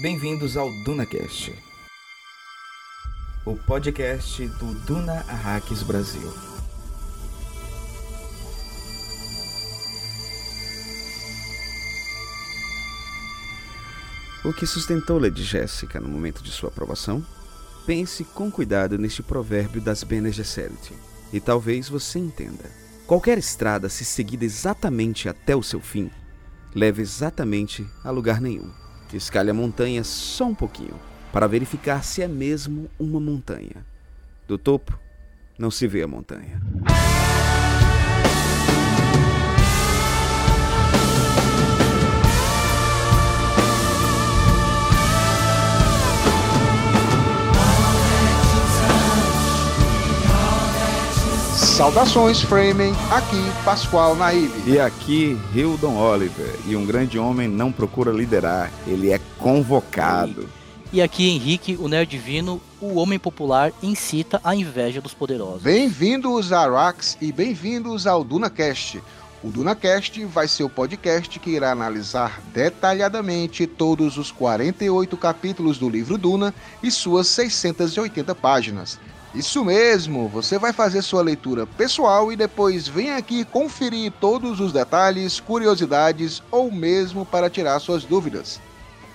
Bem-vindos ao DunaCast, o podcast do Duna Arrakis Brasil. O que sustentou Lady Jéssica no momento de sua aprovação? Pense com cuidado neste provérbio das Bene Gesserit, e talvez você entenda. Qualquer estrada, se seguida exatamente até o seu fim, leva exatamente a lugar nenhum. Escale a montanha só um pouquinho, para verificar se é mesmo uma montanha. Do topo, não se vê a montanha. Saudações, Framing. Aqui, Pascoal Naíbe. E aqui, Hildon Oliver. E um grande homem não procura liderar, ele é convocado. E aqui, Henrique, o Nerd Divino, o homem popular, incita a inveja dos poderosos. Bem-vindos a Arax e bem-vindos ao DunaCast. O DunaCast vai ser o podcast que irá analisar detalhadamente todos os 48 capítulos do livro Duna e suas 680 páginas. Isso mesmo, você vai fazer sua leitura pessoal e depois vem aqui conferir todos os detalhes, curiosidades ou mesmo para tirar suas dúvidas.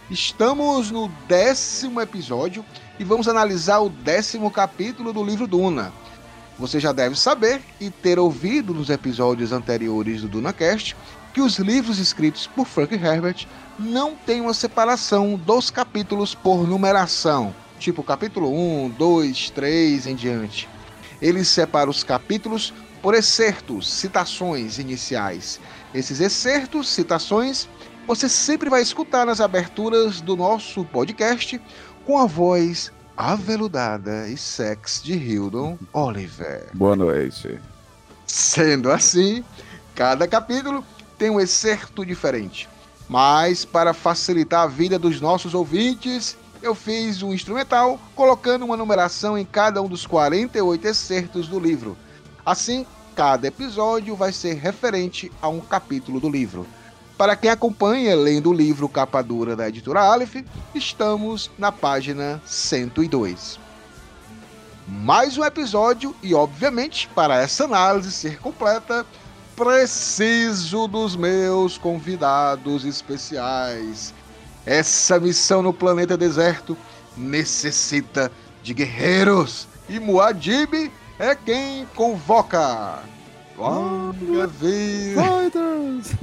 Estamos no décimo episódio e vamos analisar o décimo capítulo do livro Duna. Você já deve saber e ter ouvido nos episódios anteriores do DunaCast que os livros escritos por Frank Herbert não têm uma separação dos capítulos por numeração tipo capítulo 1, 2, 3 em diante. Ele separa os capítulos por excertos, citações iniciais. Esses excertos, citações, você sempre vai escutar nas aberturas do nosso podcast com a voz aveludada e sexy de Hildon Oliver. Boa noite. Sendo assim, cada capítulo tem um excerto diferente. Mas para facilitar a vida dos nossos ouvintes, eu fiz um instrumental colocando uma numeração em cada um dos 48 excertos do livro. Assim, cada episódio vai ser referente a um capítulo do livro. Para quem acompanha lendo o livro Capa Dura da editora Aleph, estamos na página 102. Mais um episódio e, obviamente, para essa análise ser completa, preciso dos meus convidados especiais. Essa missão no planeta deserto necessita de guerreiros e Muad'Dib é quem convoca. Longa vida! Fighters!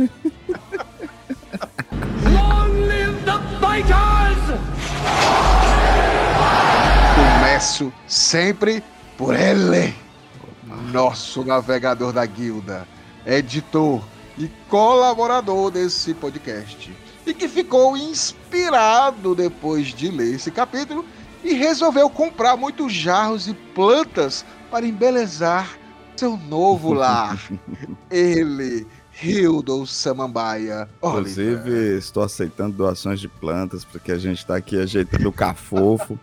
Long live the fighters! Começo sempre por ele, nosso navegador da guilda, editor e colaborador desse podcast e que ficou inspirado depois de ler esse capítulo e resolveu comprar muitos jarros e plantas para embelezar seu novo lar. Ele, Hildon Samambaia. Inclusive, Oliver. estou aceitando doações de plantas, porque a gente está aqui ajeitando o cafofo.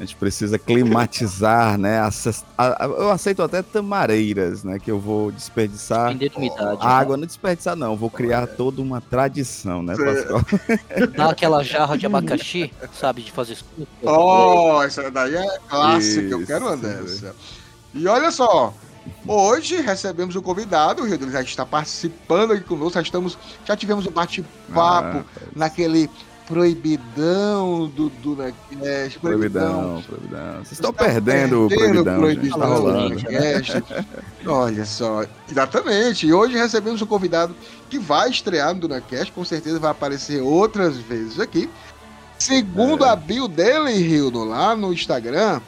A gente precisa climatizar, né? Eu aceito até tamareiras, né? Que eu vou desperdiçar a água. Não desperdiçar, não. Vou criar toda uma tradição, né, Pascoal? Dá aquela jarra de abacaxi, sabe, de fazer suco. Oh, essa daí é clássica, eu quero uma dessa. E olha só, hoje recebemos um convidado, o Hildon já está participando aqui conosco, já, estamos, já tivemos um bate-papo Ah, naquele proibidão do DunaCast, proibidão, proibidão. Vocês estão Está perdendo o proibidão, gente. Tá do rolando. Olha só, exatamente. E hoje recebemos um convidado que vai estrear no DunaCast, com certeza vai aparecer outras vezes aqui. Segundo É. a bio dele, Hildo, lá no Instagram,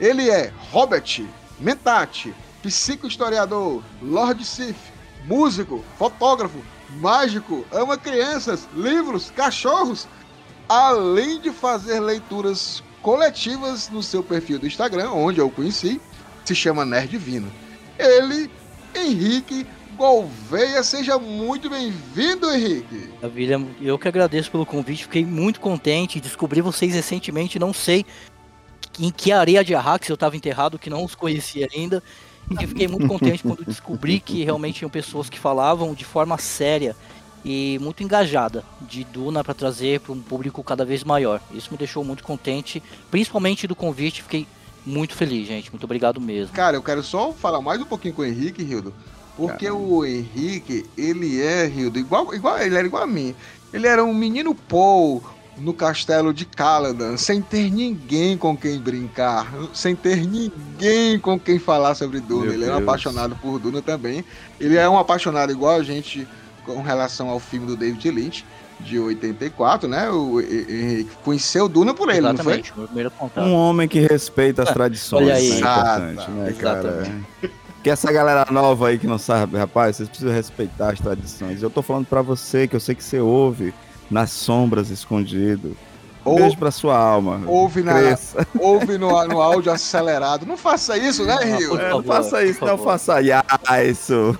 ele é Robert Mentati, psicohistoriador, Lord Sif, músico, fotógrafo, mágico, ama crianças, livros, cachorros, além de fazer leituras coletivas no seu perfil do Instagram, onde eu conheci, se chama Nerd Divino. Ele, Henrique Gouveia, seja muito bem-vindo, Henrique. Maravilha, eu que agradeço pelo convite, fiquei muito contente. Descobri vocês recentemente, não sei em que areia de Arrax eu estava enterrado, que não os conhecia ainda. E fiquei muito contente quando descobri que realmente tinham pessoas que falavam de forma séria e muito engajada de Duna para trazer para um público cada vez maior. Isso me deixou muito contente, principalmente do convite, fiquei muito feliz, gente. Muito obrigado mesmo. Cara, eu quero só falar mais um pouquinho com o Henrique, Rildo. Porque Caramba. o Henrique, ele é, Rildo, igual, igual, ele era igual a mim. Ele era um menino Paul no castelo de Caladan, sem ter ninguém com quem brincar, sem ter ninguém com quem falar sobre Duna. Meu ele Deus. é um apaixonado por Duna também. Ele é um apaixonado igual a gente com relação ao filme do David Lynch de 84, né? O Henrique conheceu Duna por ele, Exatamente, não foi? Um homem que respeita as tradições, Olha aí. né? Né, cara? Que essa galera nova aí que não sabe, rapaz, vocês precisam respeitar as tradições. Eu tô falando para você, que eu sei que você ouve nas sombras escondido. Ou, Beijo pra sua alma. Ouve, na, ouve no, no áudio acelerado. Não faça isso, né, Rio? É, não faça isso, não faça isso.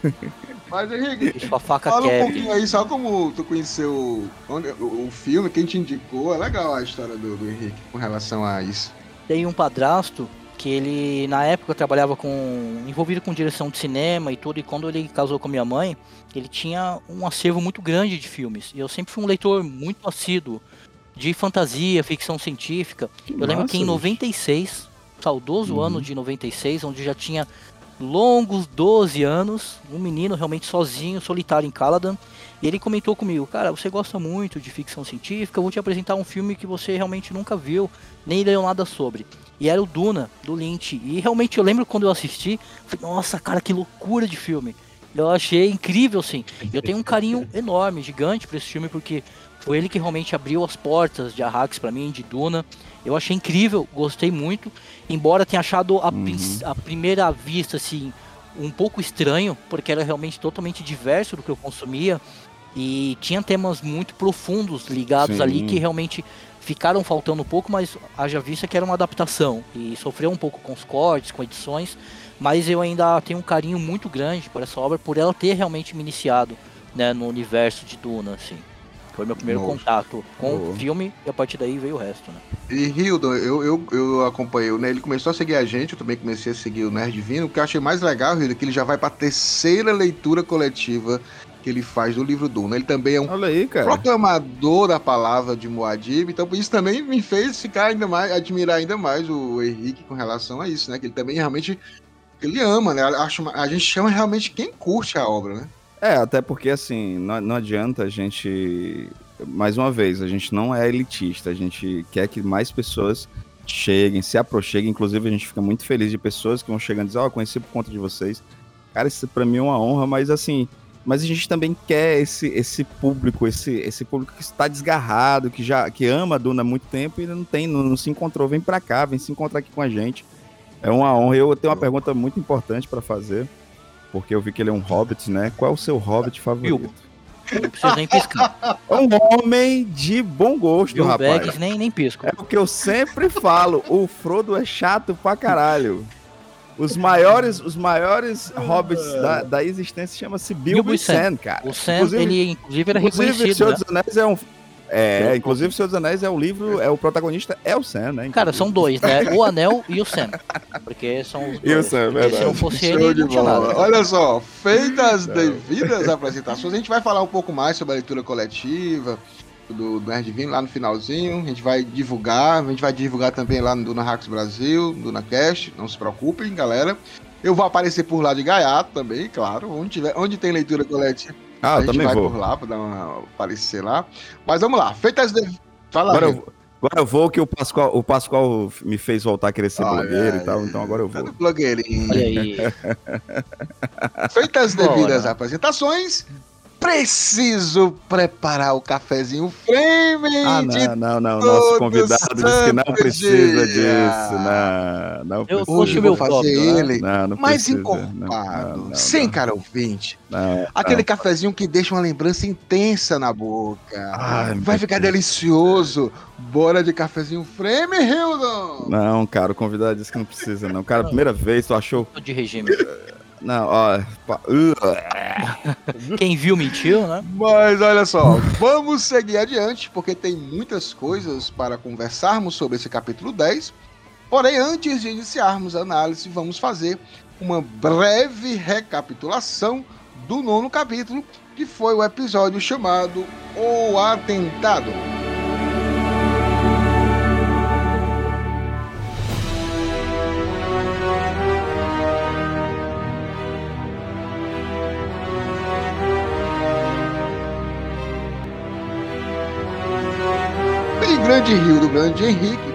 Mas, Henrique, fala um pouquinho aí, só como tu conheceu o, o, o, filme, quem te indicou. É legal a história do, do Henrique com relação a isso. Tem um padrasto que ele, na época, trabalhava com. envolvido com direção de cinema e tudo, e quando ele casou com minha mãe, ele tinha um acervo muito grande de filmes. E eu sempre fui um leitor muito assíduo de fantasia, ficção científica. Que eu massa, lembro que em 96, saudoso uhum. ano de 96, onde já tinha longos 12 anos, um menino realmente sozinho, solitário em Caladan. E ele comentou comigo, cara, você gosta muito de ficção científica, eu vou te apresentar um filme que você realmente nunca viu, nem leu nada sobre. E era o Duna, do Lynch. E realmente eu lembro quando eu assisti, falei, nossa, cara, que loucura de filme. Eu achei incrível, sim. Eu tenho um carinho enorme, gigante para esse filme, porque foi ele que realmente abriu as portas de Arrakis para mim, de Duna. Eu achei incrível, gostei muito. Embora tenha achado a, uhum. a primeira vista, assim, um pouco estranho, porque era realmente totalmente diverso do que eu consumia. E tinha temas muito profundos ligados Sim. ali que realmente ficaram faltando um pouco, mas haja vista que era uma adaptação. E sofreu um pouco com os cortes, com edições. Mas eu ainda tenho um carinho muito grande por essa obra, por ela ter realmente me iniciado né, no universo de Duna, assim. Foi meu primeiro Nossa. contato com o filme e a partir daí veio o resto, né? E Hildon, eu, eu, eu acompanhei, né? Ele começou a seguir a gente, eu também comecei a seguir o Nerd Divino. O que eu achei mais legal, Hildon, é que ele já vai pra terceira leitura coletiva que ele faz do livro Duna. Ele também é um aí, proclamador da palavuma de Moadib, então isso também me fez ficar ainda mais, admirar ainda mais o Henrique com relação a isso, né? Que ele também realmente ele ama, né? Acho, a gente chama realmente quem curte a obra, né? É, até porque assim, não, não adianta a gente. Mais uma vez, a gente não é elitista, a gente quer que mais pessoas cheguem, se aproxeguem. Inclusive, a gente fica muito feliz de pessoas que vão chegando e dizer, ó, oh, conheci por conta de vocês. Cara, isso pra mim é uma honra, mas assim, mas a gente também quer esse, esse público, esse, esse público que está desgarrado, que já que ama a Duna há muito tempo e não tem, não, não se encontrou, vem para cá, vem se encontrar aqui com a gente. É uma honra. Eu tenho uma pergunta muito importante para fazer porque eu vi que ele é um hobbit, né? Qual é o seu hobbit favorito? Não precisa nem piscar. É um homem de bom gosto, Bill rapaz. Baggins nem, nem pisco. É o que eu sempre falo, o Frodo é chato pra caralho. Os maiores, os maiores hobbits da, da existência chama-se Bilbo, Bilbo e Sam, cara. O Sam, inclusive, ele inclusive era inclusive, reconhecido, Senhor né? dos Anéis é um é, inclusive o Senhor dos Anéis é o livro, é o protagonista é o Sam, né? Inclusive. Cara, são dois, né? O Anel e o Sam. Porque são os dois. E o Sam, verdade. Se não fosse ele, não tinha nada. Olha só, feitas as devidas apresentações, a gente vai falar um pouco mais sobre a leitura coletiva do, do Nerd Divino lá no finalzinho. A gente vai divulgar, a gente vai divulgar também lá no Duna Hacks Brasil, no Duna Cast, não se preocupem, galera. Eu vou aparecer por lá de gaiato também, claro, onde, tiver, onde tem leitura coletiva. Ah, a gente vai vou. por lá para dar uma aparecer lá. Mas vamos lá, feitas de... Fala agora, eu, agora eu vou que o Pascoal, o Pascoal me fez voltar a querer ser ah, blogueiro é, e tal, então agora eu vou. Blogueirinho. Olha aí. Feitas devidas apresentações, preciso preparar o cafezinho frame. Ah, não, não, não. Nosso convidado disse que não precisa disso. Não, não eu precisa. Hoje eu vou fazer né? ele não, não mais precisa, encorpado, não, sem cara ouvinte. Aquele cafezinho que deixa uma lembrança intensa na boca. Ai, Vai ficar Deus. delicioso. Bora de cafezinho frame, Hildon. Não, cara, o convidado disse que não precisa, não. Cara, primeira vez, tu achou. De regime. Não, ó. Quem viu mentiu, né? Mas olha só, vamos seguir adiante, porque tem muitas coisas para conversarmos sobre esse capítulo 10. Porém, antes de iniciarmos a análise, vamos fazer uma breve recapitulação do nono capítulo, que foi o episódio chamado O Atentado. Grande Rio do Grande Henrique,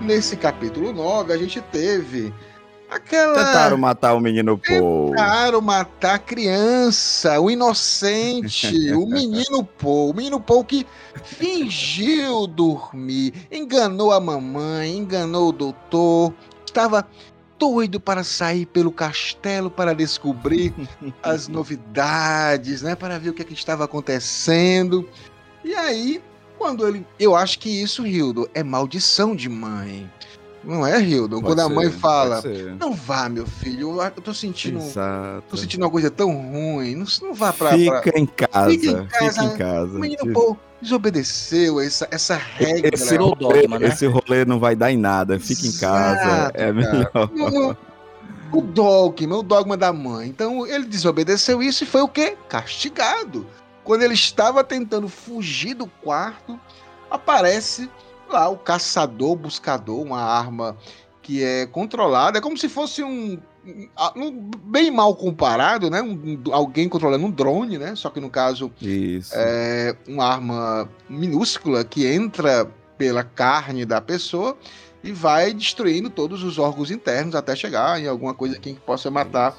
nesse capítulo 9, a gente teve aquela. Tentaram matar o menino Paul. Tentaram matar a criança, o inocente, o menino Paul. O menino Paul que fingiu dormir, enganou a mamãe, enganou o doutor, estava doido para sair pelo castelo para descobrir as novidades, né? Para ver o que, é que estava acontecendo. E aí, quando ele. Eu acho que isso, Hildo, é maldição de mãe. Não é, Hildo? Pode Quando a ser, mãe fala. Não vá, meu filho. Eu tô sentindo. Exato. Tô sentindo uma coisa tão ruim. Não, não vá pra. pra... Fica em casa. Fica em casa. Fica em casa. O menino Paul desobedeceu essa, essa regra. Esse, rolê, dogma, né? esse rolê não vai dar em nada. Fica em casa. Exato, É cara. melhor. O dogma, o dogma da mãe. Então ele desobedeceu isso e foi o quê? Castigado. Quando ele estava tentando fugir do quarto, aparece lá o caçador, buscador, uma arma que é controlada, é como se fosse um, um- bem mal comparado, né? Um- um- alguém controlando um drone, né? Só que no caso Isso. é uma arma minúscula que entra pela carne da pessoa e vai destruindo todos os órgãos internos até chegar em alguma coisa que possa matar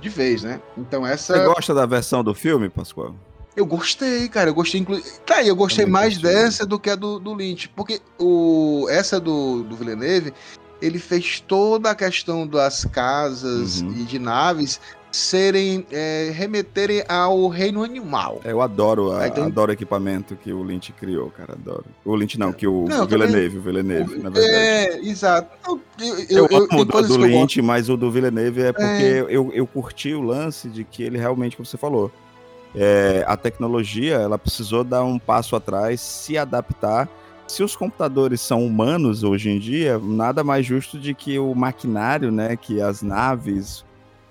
de vez, né? Então essa Você gosta da versão do filme, Pascoal? Eu gostei, cara. Eu gostei, inclu... tá eu gostei Também mais gostei. dessa do que a do, do Lynch, porque o essa do, do Villeneuve ele fez toda a questão das casas Uhum. e de naves serem é, remeterem ao reino animal. É, Eu adoro, a- então- adoro o equipamento que o Lynch criou, cara. Adoro. O Lynch não, que o, Não, o Villeneuve, o Villeneuve, na verdade. É, exato. Eu, eu, Eu, eu, eu, amo do, do. Lynch, mas o do Villeneuve é porque eu, eu curti o lance de que ele realmente, como você falou, é, a tecnologia ela precisou dar um passo atrás, se adaptar. Se os computadores são humanos hoje em dia, nada mais justo de que o maquinário, né, que as naves,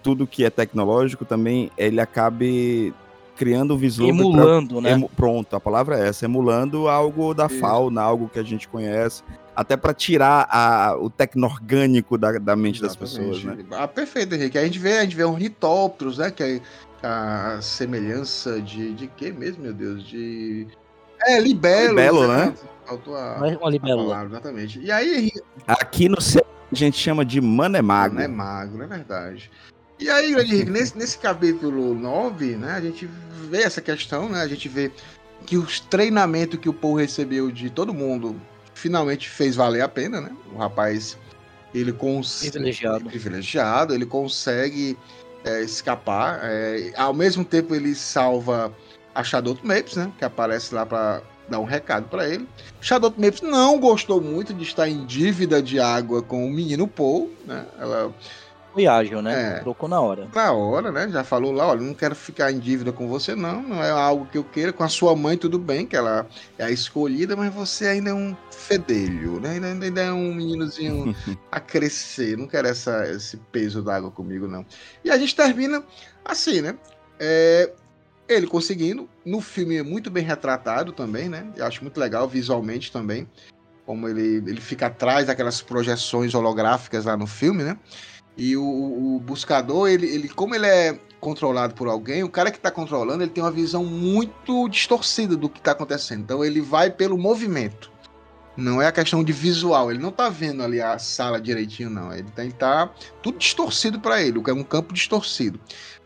tudo que é tecnológico também, ele acabe criando um vislumbre pra- Emulando, né? Emu- pronto, a palavra é essa, emulando algo da Isso. fauna, algo que a gente conhece, até para tirar a- o tecno-orgânico da, da mente das pessoas, né? Exatamente. Ah, perfeito, Henrique. A gente vê, a gente vê ornitópteros, né? Que é a semelhança de, de quê mesmo, meu Deus? De. É, libelo. Libelo, né? Faltou a, é a palavra, exatamente. E aí, Henrique, Aqui no céu a gente chama de manemago. não é magro, é verdade. E aí, grande Henrique, nesse, nesse capítulo 9, né? A gente vê essa questão, né? A gente vê que os treinamentos que o Paul recebeu de todo mundo finalmente fez valer a pena, né? O rapaz, ele consegue. Privilegiado. privilegiado, ele consegue é, escapar. é, ao mesmo tempo, ele salva a Shadow Mapes, né? Que aparece lá para dar um recado para ele. Shadow Mapes não gostou muito de estar em dívida de água com o menino Paul, né? Ela Foi ágil, né? É. Trocou na hora. na hora, né? Já falou lá, olha, não quero ficar em dívida com você, não. Não é algo que eu queira. Com a sua mãe, tudo bem, que ela é a escolhida, mas você ainda é um fedelho, né? Ainda, ainda é um meninozinho a crescer. Não quero essa, esse peso d'água comigo, não. E a gente termina assim, né? É, ele conseguindo. No filme é muito bem retratado também, né? Eu acho muito legal visualmente também. Como ele, ele fica atrás daquelas projeções holográficas lá no filme, né? E o, o buscador, ele, ele, como ele é controlado por alguém, o cara que está controlando, ele tem uma visão muito distorcida do que está acontecendo. Então ele vai pelo movimento. Não é a questão de visual. Ele não tá vendo ali a sala direitinho, não. Ele tem tá tudo distorcido para ele. É um campo distorcido.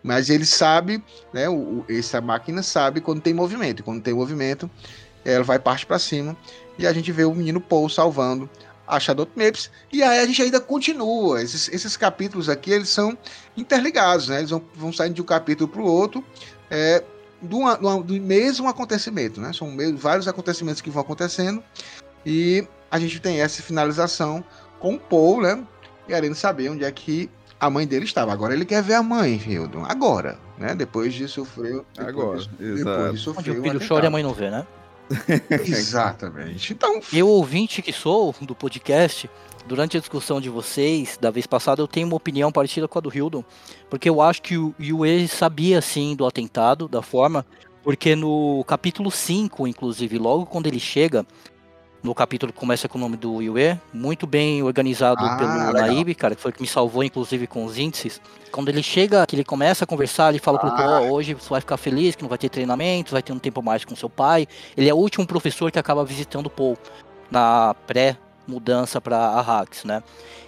Mas ele sabe, né? O, essa máquina sabe quando tem movimento. E quando tem movimento, ela vai parte para cima. E a gente vê o menino Paul salvando a Shadow Mapes. E aí a gente ainda continua. Esses, esses capítulos aqui, eles são interligados, né? Eles vão, vão saindo de um capítulo para o outro. É, do, uma- do uma- do mesmo acontecimento, né? São meio- vários acontecimentos que vão acontecendo. E a gente tem essa finalização com o Paul, né? Querendo saber onde é que a mãe dele estava. Agora ele quer ver a mãe, Hildon. Agora, né? Depois de sofrer. depois Agora, de- exato. Depois de Onde sofrer o um filho chora e a mãe não vê, né? Exatamente. Então, Eu, ouvinte que sou do podcast, durante a discussão de vocês, da vez passada, eu tenho uma opinião parecida com a do Hildon, porque eu acho que o Yue sabia sim do atentado, da forma, porque no capítulo 5, inclusive, logo quando ele chega, no capítulo que começa com o nome do Yue, muito bem organizado Ah, pelo. Naib, cara, que foi o que me salvou, inclusive, com os índices. Quando ele chega, que ele começa a conversar, ele fala pro Luffy, Ah. ó, hoje você vai ficar feliz que não vai ter treinamento, vai ter um tempo mais com seu pai. Ele é o último professor que acaba visitando o Paul na pré-mudança para Arrax, né?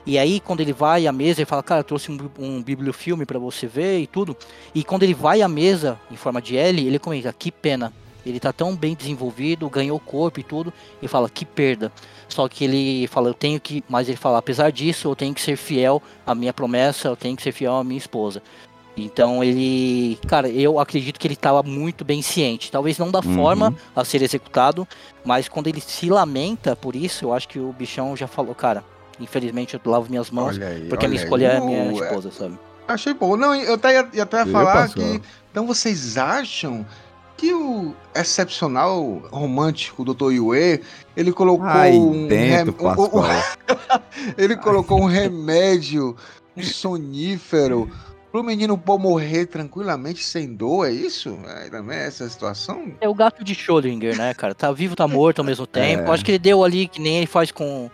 E aí, quando ele vai à mesa, ele fala, cara, eu trouxe um, um bibliofilme para você ver e tudo. E quando ele vai à mesa, em forma de L, ele comenta, que pena. Ele tá tão bem desenvolvido, ganhou corpo e tudo, e fala, que perda. Só que ele fala, eu tenho que. Mas ele fala, apesar disso, eu tenho que ser fiel à minha promessa, eu tenho que ser fiel à minha esposa. Então ele. Cara, eu acredito que ele estava muito bem ciente. Talvez não da Uhum. forma a ser executado, mas quando ele se lamenta por isso, eu acho que o bichão já falou, cara, infelizmente eu lavo minhas mãos, aí. porque a minha olha escolha aí. é a minha Uh, esposa, sabe? Achei bom. Não, eu até ia, ia até falar que. Então vocês acham que o excepcional romântico Dr. Yue, ele colocou Ai, um. dentro, rem- um- um- ele colocou um remédio, um sonífero. Pro menino Paul morrer tranquilamente sem dor, é isso? É, também é essa situação? É o gato de Schrödinger, né, cara? Tá vivo, tá morto ao mesmo tempo. É. Acho que ele deu ali que nem ele faz com.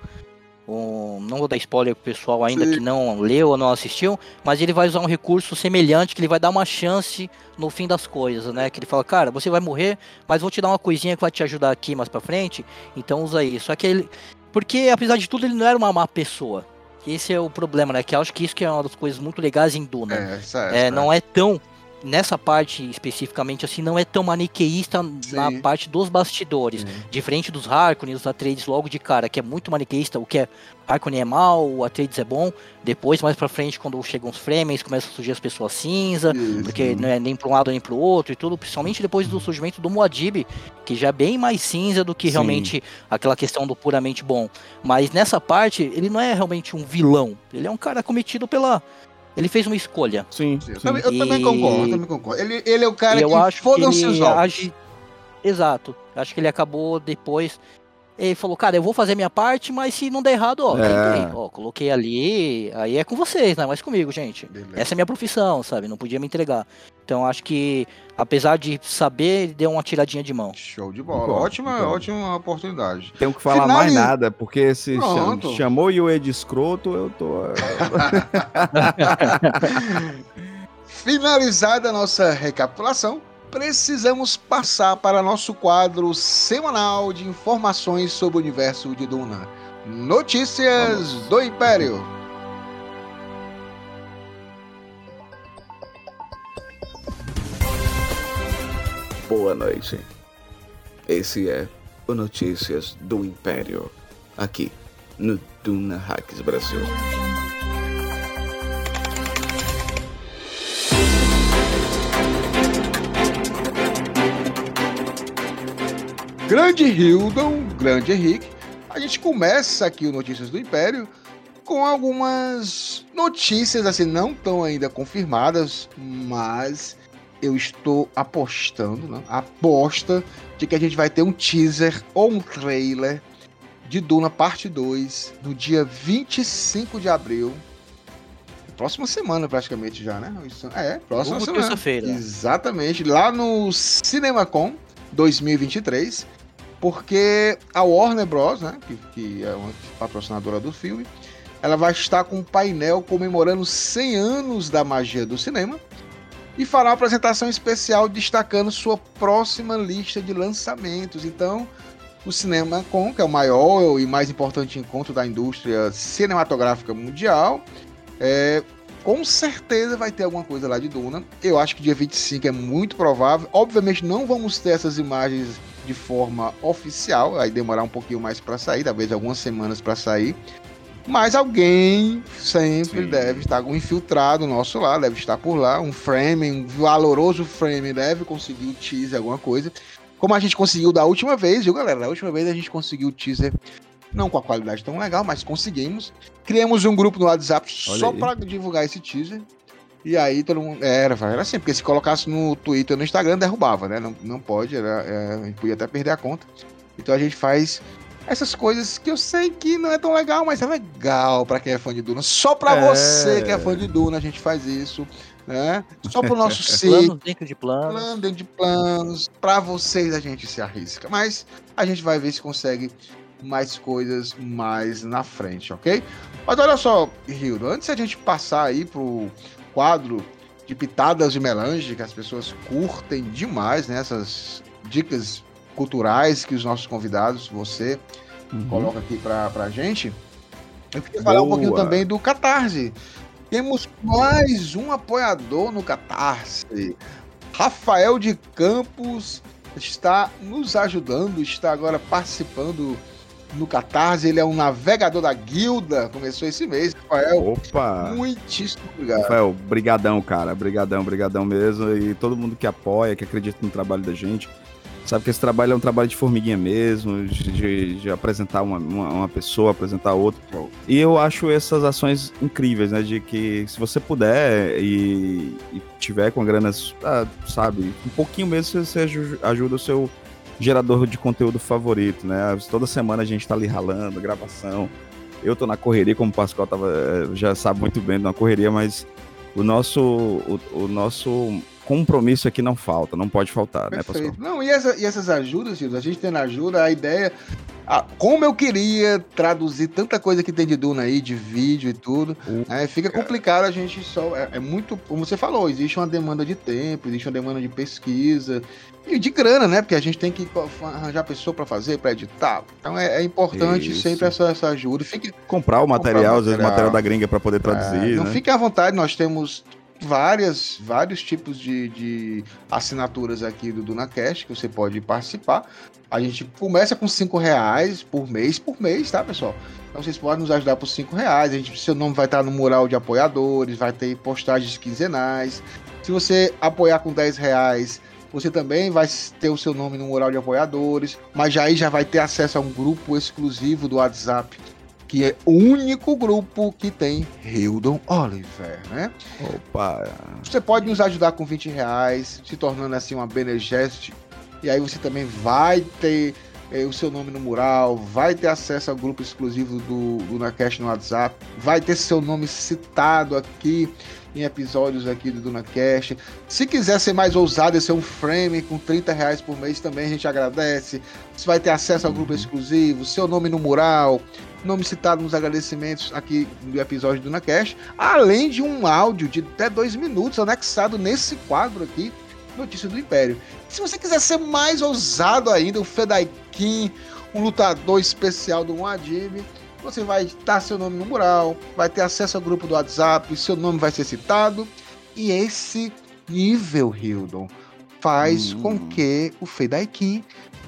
O- não vou dar spoiler pro pessoal ainda Sim. que não leu ou não assistiu, mas ele vai usar um recurso semelhante que ele vai dar uma chance no fim das coisas, né? Que ele fala, cara, você vai morrer, mas vou te dar uma coisinha que vai te ajudar aqui mais pra frente, então usa isso. Só que ele. Porque, apesar de tudo, ele não era uma má pessoa. Esse é o problema, né? Que eu acho que isso que é uma das coisas muito legais em Duna. É, essa, É, essa- não é tão. Nessa parte especificamente, assim, não é tão maniqueísta na Sim. parte dos bastidores. Diferente dos Harkonnen, os Atreides logo de cara, que é muito maniqueísta, o que é Harkonnen é mal, o Atreides é bom. Depois, mais pra frente, quando chegam os Fremen, começam a surgir as pessoas cinza, Isso. porque não é nem pra um lado nem pro outro e tudo, principalmente depois do surgimento do Muad'Dib, que já é bem mais cinza do que Sim. realmente aquela questão do puramente bom. Mas nessa parte, ele não é realmente um vilão, ele é um cara cometido pela... Ele fez uma escolha. Sim, Eu sim. também, eu também E- concordo, eu também concordo. Ele, ele é o cara eu que acho que fodam-se ele age. Exato. Acho que ele acabou depois. Ele falou, cara, eu vou fazer minha parte, mas se não der errado, ó, É. ó, coloquei ali, aí é com vocês, não é mais comigo, gente. Beleza. Essa é a minha profissão, sabe? Não podia me entregar. Então acho que, apesar de saber, ele deu uma tiradinha de mão. Show de bola. Concordo, ótima, concordo. ótima oportunidade. Tenho que falar mais nada, porque se cham- Pronto. chamou o Yue de escroto, eu tô. Finalizada a nossa recapitulação, precisamos passar para nosso quadro semanal de informações sobre o universo de Duna. Notícias do Império. Boa noite. Esse é o Notícias do Império, aqui no Duna Hacks Brasil. Grande Hildon, grande Henrique. A gente começa aqui o Notícias do Império com algumas notícias, assim, não tão ainda confirmadas, mas eu estou apostando, né? Aposta de que a gente vai ter um teaser ou um trailer de Duna Parte 2 no dia 25 de abril. Próxima semana, praticamente já, né? É, próxima Vulgo semana. terça-feira. Exatamente, lá no CinemaCon 2023, porque a Warner Bros, né, que, que é uma patrocinadora do filme, ela vai estar com um painel comemorando 100 anos da magia do cinema e fará uma apresentação especial destacando sua próxima lista de lançamentos. Então, o CinemaCon, que é o maior e mais importante encontro da indústria cinematográfica mundial, é, com certeza vai ter alguma coisa lá de Duna. Eu acho que dia 25 é muito provável. Obviamente não vamos ter essas imagens de forma oficial, vai demorar um pouquinho mais para sair, talvez algumas semanas para sair. Mas alguém sempre Sim. deve estar, um infiltrado nosso lá, deve estar por lá, um frame, um valoroso frame, deve conseguir o teaser, alguma coisa. Como a gente conseguiu da última vez, viu, galera? Da última vez a gente conseguiu o teaser, não com a qualidade tão legal, mas conseguimos. Criamos um grupo no WhatsApp Olha só aí. para divulgar esse teaser. E aí todo mundo. Era, era assim, porque se colocasse no Twitter no Instagram, derrubava, né? Não, não pode, era, é, a gente podia até perder a conta. Então a gente faz essas coisas que eu sei que não é tão legal, mas é legal para quem é fã de Duna. Só para é... você que é fã de Duna, a gente faz isso. Né? Só pro nosso sítio. Planos dentro de planos. Plano dentro de planos. Para vocês a gente se arrisca. Mas a gente vai ver se consegue mais coisas mais na frente, ok? Mas olha só, Rildo, antes a gente passar aí pro quadro de pitadas de melange, que as pessoas curtem demais, né? Essas dicas culturais que os nossos convidados, você, uhum. coloca aqui pra, pra gente. Eu queria falar Boa. um pouquinho também do Catarse. Temos mais um apoiador no Catarse. Rafael de Campos está nos ajudando, está agora participando no Catarse. Ele é um navegador da guilda. Começou esse mês, Rafael. Opa! Muitíssimo obrigado. Rafael, brigadão, cara. Brigadão, brigadão mesmo. E todo mundo que apoia, que acredita no trabalho da gente. Sabe que esse trabalho é um trabalho de formiguinha mesmo, de, de, de apresentar uma, uma, uma, pessoa, apresentar outra. E eu acho essas ações incríveis, né? De que se você puder e, e tiver com a grana, ah, sabe, um pouquinho mesmo você ajuda o seu gerador de conteúdo favorito, né? Toda semana a gente tá ali ralando, gravação. Eu tô na correria, como o Pascoal tava, eh, já sabe muito bem, na correria, mas o nosso, o, o nosso compromisso aqui não falta, não pode faltar, né, Perfeito. né, Pascoal? Não, e, essa, e essas ajudas, Gildo, a gente tendo ajuda, a ideia. A, como eu queria traduzir tanta coisa que tem de Duna aí, de vídeo e tudo, uh, né, fica complicado a gente só. É, é, muito. Como você falou, existe uma demanda de tempo, existe uma demanda de pesquisa e de grana, né? Porque a gente tem que arranjar pessoa para fazer, para editar. Então é, é importante Isso. sempre essa, essa ajuda. Fique, comprar o material, às vezes o material da gringa para poder traduzir. É, não né? fique à vontade, nós temos várias, vários tipos de, de assinaturas aqui do DunaCast que você pode participar. A gente começa com cinco reais por mês, por mês, tá, pessoal? Então vocês podem nos ajudar por cinco reais. A gente, seu nome vai estar no mural de apoiadores, vai ter postagens quinzenais. Se você apoiar com 10 reais, você também vai ter o seu nome no mural de apoiadores, mas aí já vai ter acesso a um grupo exclusivo do WhatsApp que é o único grupo que tem Hildon Oliver, né? Opa! Você pode nos ajudar com 20 reais, se tornando assim uma Benegest, e aí você também vai ter é, o seu nome no mural, vai ter acesso ao grupo exclusivo do, do Nacast no WhatsApp, vai ter seu nome citado aqui em episódios aqui do DunaCast. Se quiser ser mais ousado e ser um frame com 30 reais por mês também, a gente agradece. Você vai ter acesso ao grupo exclusivo, seu nome no mural, nome citado nos agradecimentos aqui do episódio do DunaCast, além de um áudio de até dois minutos anexado nesse quadro aqui, Notícia do Império. Se você quiser ser mais ousado ainda, o Fedaikin, um lutador especial do Muad'Dib, você vai estar seu nome no mural, vai ter acesso ao grupo do WhatsApp, seu nome vai ser citado. E esse nível, Hildon, faz hum. com que o Fedaikin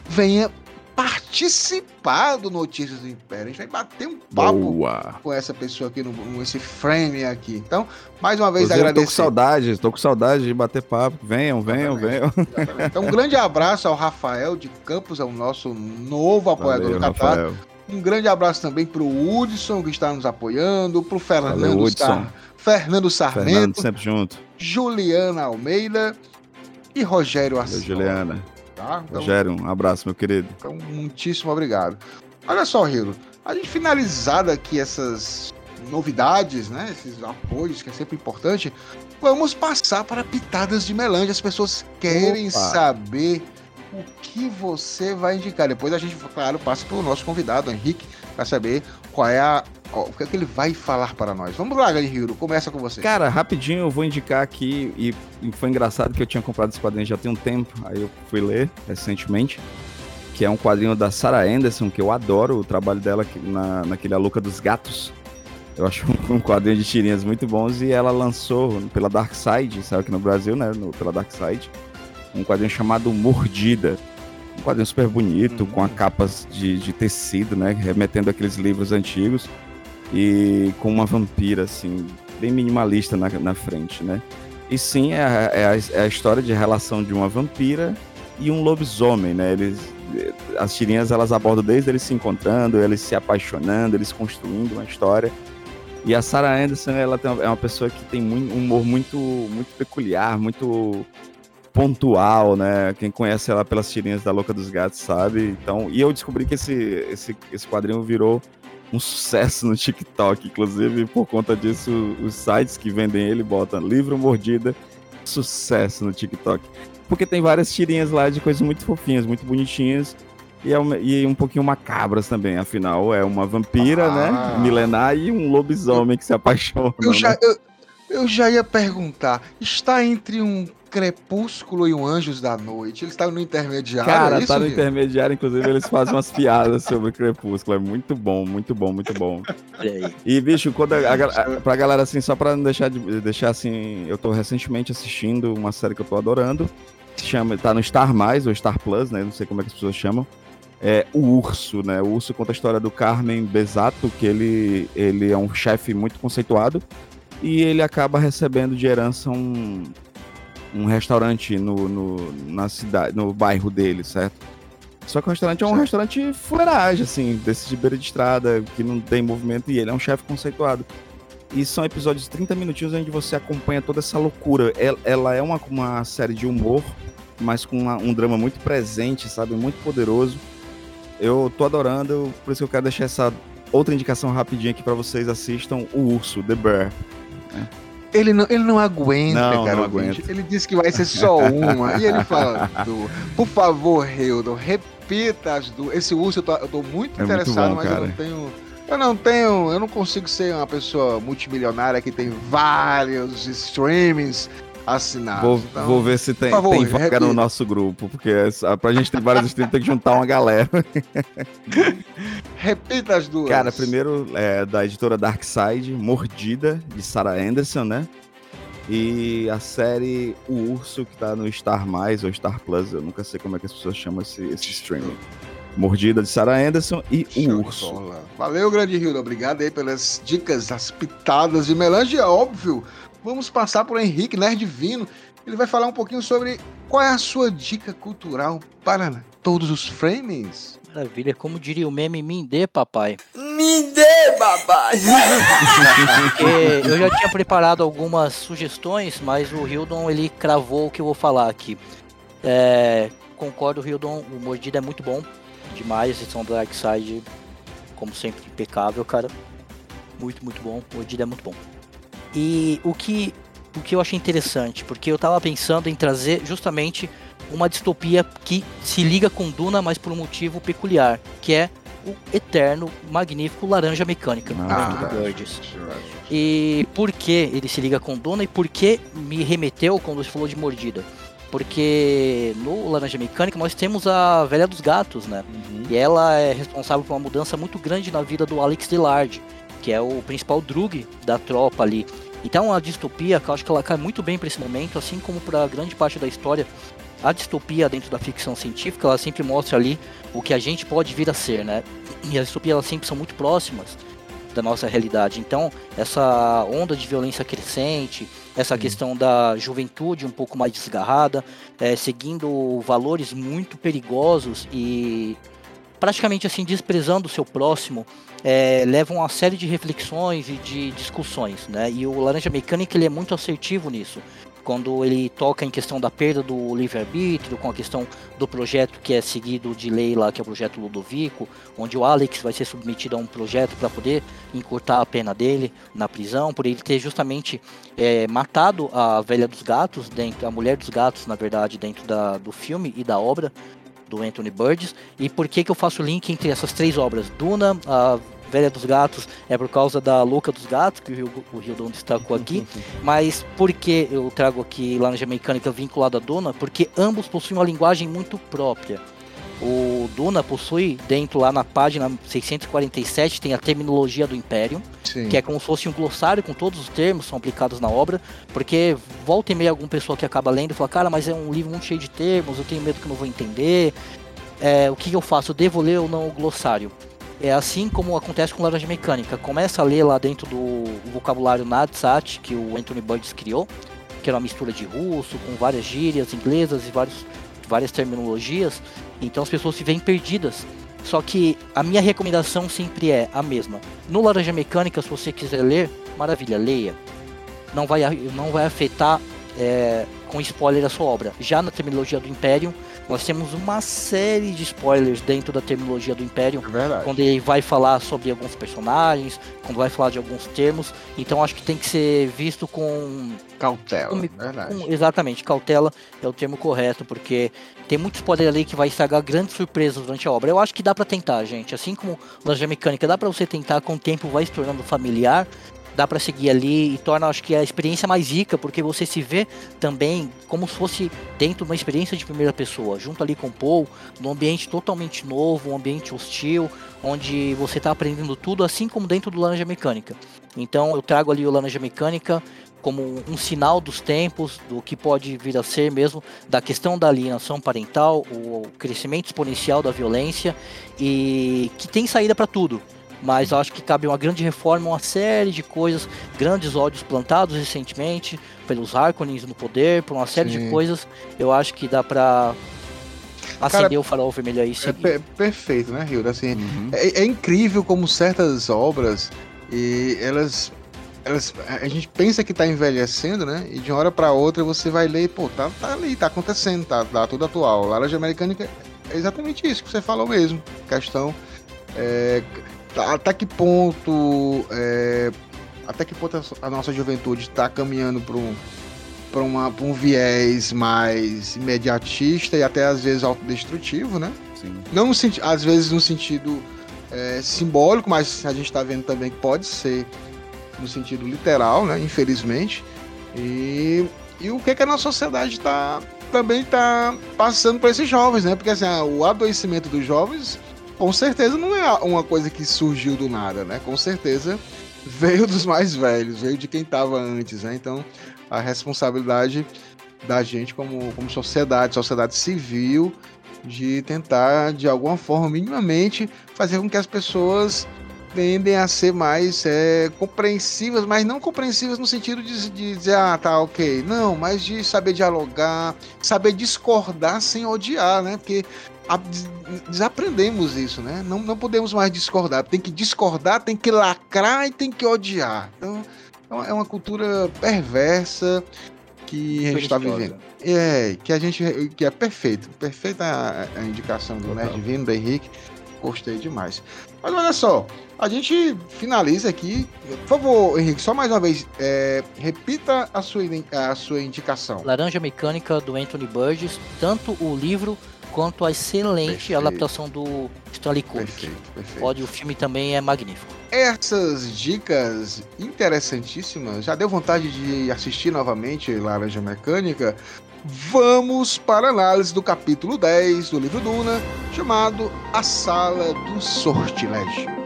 venha participar do Notícias do Império. A gente vai bater um papo Boa. com essa pessoa aqui, no, nesse frame aqui. Então, mais uma vez, agradecer. Tô com saudade, tô com saudade de bater papo. Venham, venham, venham. Então, um grande abraço ao Rafael de Campos, é o nosso novo apoiador Valeu, do Catar. Um grande abraço também para o Hudson, que está nos apoiando, para o Fernando, Sar... Fernando Sarmento, Fernando, sempre junto. Juliana Almeida e Rogério Assis. Juliana. Tá? Então, Rogério, um abraço, meu querido. Então, muitíssimo obrigado. Olha só, Rilo, a gente finalizada aqui essas novidades, né? Esses apoios que é sempre importante. Vamos passar para pitadas de melange. As pessoas querem Opa. saber o que você vai indicar. Depois a gente, claro, passa para o nosso convidado, Henrique, para saber qual é a. O que é que ele vai falar para nós. Vamos lá, Galihiro, começa com você. Cara, rapidinho eu vou indicar aqui, e, e foi engraçado que eu tinha comprado esse quadrinho já tem um tempo, aí eu fui ler recentemente, que é um quadrinho da Sarah Anderson, que eu adoro o trabalho dela na, naquele A Luca dos Gatos. Eu acho um quadrinho de tirinhas muito bons e ela lançou pela Dark Side, saiu aqui no Brasil, né? No, pela Dark Side um quadrinho chamado Mordida. Um quadrinho super bonito, uhum. com a capas de, de tecido, né? Remetendo aqueles livros antigos. E com uma vampira, assim, bem minimalista na, na frente, né? E sim, é a, é, a, é a história de relação de uma vampira e um lobisomem, né? Eles, as tirinhas elas abordam desde eles se encontrando, eles se apaixonando, eles construindo uma história. E a Sarah Anderson, ela uma, é uma pessoa que tem um humor muito, muito peculiar, muito pontual, né? Quem conhece ela pelas tirinhas da Louca dos Gatos sabe. Então, e eu descobri que esse, esse, esse quadrinho virou um sucesso no TikTok, inclusive por conta disso, os sites que vendem ele botam livro mordida, sucesso no TikTok. Porque tem várias tirinhas lá de coisas muito fofinhas, muito bonitinhas e, é uma, e um pouquinho macabras também. Afinal, é uma vampira, né, ah. né? Milenar e um lobisomem que se apaixona. Eu já, né? eu, eu já ia perguntar: está entre um Crepúsculo e um Anjos da Noite. Eles estavam no intermediário. Cara, é isso, tá no intermediário, inclusive eles fazem umas piadas sobre Crepúsculo. É muito bom, muito bom, muito bom. E, bicho, quando a, a, a, pra galera, assim, só pra não deixar de deixar assim, eu tô recentemente assistindo uma série que eu tô adorando. Se chama, tá no Star Mais, ou Star Plus, né? Não sei como é que as pessoas chamam. É o Urso, né? O Urso conta a história do Carmen Besato, que ele, ele é um chefe muito conceituado. E ele acaba recebendo de herança um, um restaurante no, no, na cidade, no bairro dele, certo? Só que o restaurante é um certo. restaurante fuleiragem, assim, desse de beira de estrada, que não tem movimento, e ele é um chefe conceituado. E são episódios de 30 minutinhos onde você acompanha toda essa loucura. Ela é uma, uma série de humor, mas com uma, um drama muito presente, sabe? Muito poderoso. Eu tô adorando, por isso que eu quero deixar essa outra indicação rapidinha aqui para vocês assistam O Urso, The Bear. Né? Ele não, ele não aguenta, não, cara. Não aguenta. Ele disse que vai ser só uma. e ele fala, por favor, Hildo, repita as duas. Esse urso eu tô, eu tô muito é interessado, muito bom, mas cara. eu não tenho. Eu não tenho. Eu não consigo ser uma pessoa multimilionária que tem vários streamings assinados. Vou, então, vou ver se tem, favor, tem vaga repita. no nosso grupo, porque pra gente ter vários streams tem que juntar uma galera. Repita as duas. Cara, primeiro é da editora Darkside, Mordida, de Sarah Anderson, né? E a série O Urso, que tá no Star Mais ou Star Plus, eu nunca sei como é que as pessoas chamam esse, esse streaming. Mordida de Sarah Anderson e Show O Urso. Valeu, grande Rio, obrigado aí pelas dicas, as pitadas de melange, é óbvio. Vamos passar por Henrique Nerd Vino. Ele vai falar um pouquinho sobre qual é a sua dica cultural para todos os frames. Maravilha, como diria o meme, me dê, papai. Me dê, papai! eu já tinha preparado algumas sugestões, mas o Hildon ele cravou o que eu vou falar aqui. É, concordo, Hildon, o Mordida é muito bom, demais, a edição do Dark Side, como sempre, impecável, cara. Muito, muito bom, o Mordida é muito bom. E o que, o que eu achei interessante, porque eu tava pensando em trazer justamente uma distopia que se liga com Duna, mas por um motivo peculiar, que é o eterno, magnífico Laranja Mecânica ah, E por que ele se liga com Duna e por que me remeteu quando você falou de mordida? Porque no Laranja Mecânica nós temos a Velha dos Gatos, né? Uhum. E ela é responsável por uma mudança muito grande na vida do Alex Delard, que é o principal drug da tropa ali. Então, uma distopia que eu acho que ela cai muito bem para esse momento, assim como para grande parte da história a distopia dentro da ficção científica, ela sempre mostra ali o que a gente pode vir a ser, né? E as distopias elas sempre são muito próximas da nossa realidade. Então, essa onda de violência crescente, essa questão da juventude um pouco mais desgarrada, é, seguindo valores muito perigosos e praticamente assim desprezando o seu próximo, é, levam a uma série de reflexões e de discussões, né? E o Laranja Mecânica ele é muito assertivo nisso quando ele toca em questão da perda do livre-arbítrio, com a questão do projeto que é seguido de lei lá, que é o projeto Ludovico, onde o Alex vai ser submetido a um projeto para poder encurtar a pena dele na prisão, por ele ter justamente é, matado a velha dos gatos, dentro, a mulher dos gatos, na verdade, dentro da, do filme e da obra do Anthony Burgess. E por que, que eu faço o link entre essas três obras? Duna, a Velha dos Gatos é por causa da Louca dos Gatos, que o Rildon destacou aqui. Mas por que eu trago aqui Laranja Mecânica vinculada a Duna? Porque ambos possuem uma linguagem muito própria. O Duna possui dentro lá na página 647 tem a terminologia do Império, Sim. que é como se fosse um glossário com todos os termos são aplicados na obra, porque volta e meia alguma pessoa que acaba lendo e fala, cara, mas é um livro muito cheio de termos, eu tenho medo que eu não vou entender. É, o que eu faço? Eu devo ler ou não o glossário? É assim como acontece com Laranja Mecânica. Começa a ler lá dentro do vocabulário Nadsat, que o Anthony Burgess criou, que era uma mistura de russo, com várias gírias inglesas e vários, várias terminologias. Então as pessoas se veem perdidas Só que a minha recomendação sempre é a mesma. No Laranja Mecânica, se você quiser ler, maravilha, leia. Não vai, não vai afetar é, com spoiler a sua obra. Já na terminologia do Império, nós temos uma série de spoilers dentro da terminologia do Império, É quando ele vai falar sobre alguns personagens, quando vai falar de alguns termos. Então acho que tem que ser visto com Cautela, com- verdade. com- exatamente, cautela é o termo correto, porque tem muito spoiler ali que vai estragar grandes surpresas durante a obra. Eu acho que dá pra tentar, gente. Assim como Loja Mecânica, dá pra você tentar, com o tempo vai se tornando familiar. Dá pra seguir ali e torna, acho que, a experiência mais rica, porque você se vê também como se fosse dentro de uma experiência de primeira pessoa, junto ali com o Paul, num ambiente totalmente novo, um ambiente hostil, onde você tá aprendendo tudo, assim como dentro do Laranja Mecânica. Então eu trago ali o Laranja Mecânica como um sinal dos tempos, do que pode vir a ser mesmo, da questão da alienação parental, o crescimento exponencial da violência e que tem saída para tudo. Mas eu acho que cabe uma grande reforma, uma série de coisas, grandes ódios plantados recentemente pelos Harkonnens no poder, por uma série Sim. de coisas. Eu acho que dá pra acender o farol vermelho aí É seguir. per- perfeito, né, Hilda? Assim, Uhum. é, é incrível como certas obras e elas, elas a gente pensa que tá envelhecendo, né? E de uma hora para outra você vai ler, e, pô, tá, tá ali, tá acontecendo, tá, tá tudo atual. Laranja Americânica é exatamente isso que você falou mesmo. Questão é, até que ponto é, até que ponto a nossa juventude está caminhando para um para um viés mais imediatista e até às vezes autodestrutivo, né? Sim. Não às vezes no sentido é, simbólico, mas a gente está vendo também que pode ser no sentido literal, né? Infelizmente. E, e o que, que a nossa sociedade tá, também está passando para esses jovens, né? Porque assim, ah, o adoecimento dos jovens, com certeza, não é uma coisa que surgiu do nada, né? Com certeza veio dos mais velhos, veio de quem estava antes, né? Então a responsabilidade da gente como, como sociedade, sociedade civil, de tentar, de alguma forma, minimamente, fazer com que as pessoas tendem a ser mais é, compreensivas, mas não compreensivas no sentido de, de dizer, ah, tá, ok. Não, mas de saber dialogar, saber discordar sem odiar, né? Porque a- desaprendemos isso, né? Não, não podemos mais discordar. Tem que discordar, tem que lacrar e tem que odiar. Então, é uma- é cultura perversa que a gente está vivendo. É, que a gente. que é perfeito. Perfeita a, a indicação do Nerd Divino, do Henrique. Gostei demais. Mas olha só, a gente finaliza aqui. Por favor, Henrique, só mais uma vez, é, repita a sua, a sua indicação. Laranja Mecânica do Anthony Burgess, tanto o livro quanto a excelente Perfeito. adaptação do Stanley Kubrick. Perfeito, perfeito. Pode, o filme também é magnífico. Essas dicas interessantíssimas, já deu vontade de assistir novamente Laranja Mecânica? Vamos para a análise do capítulo 10 do livro Duna, chamado A Sala dos Sortilégios.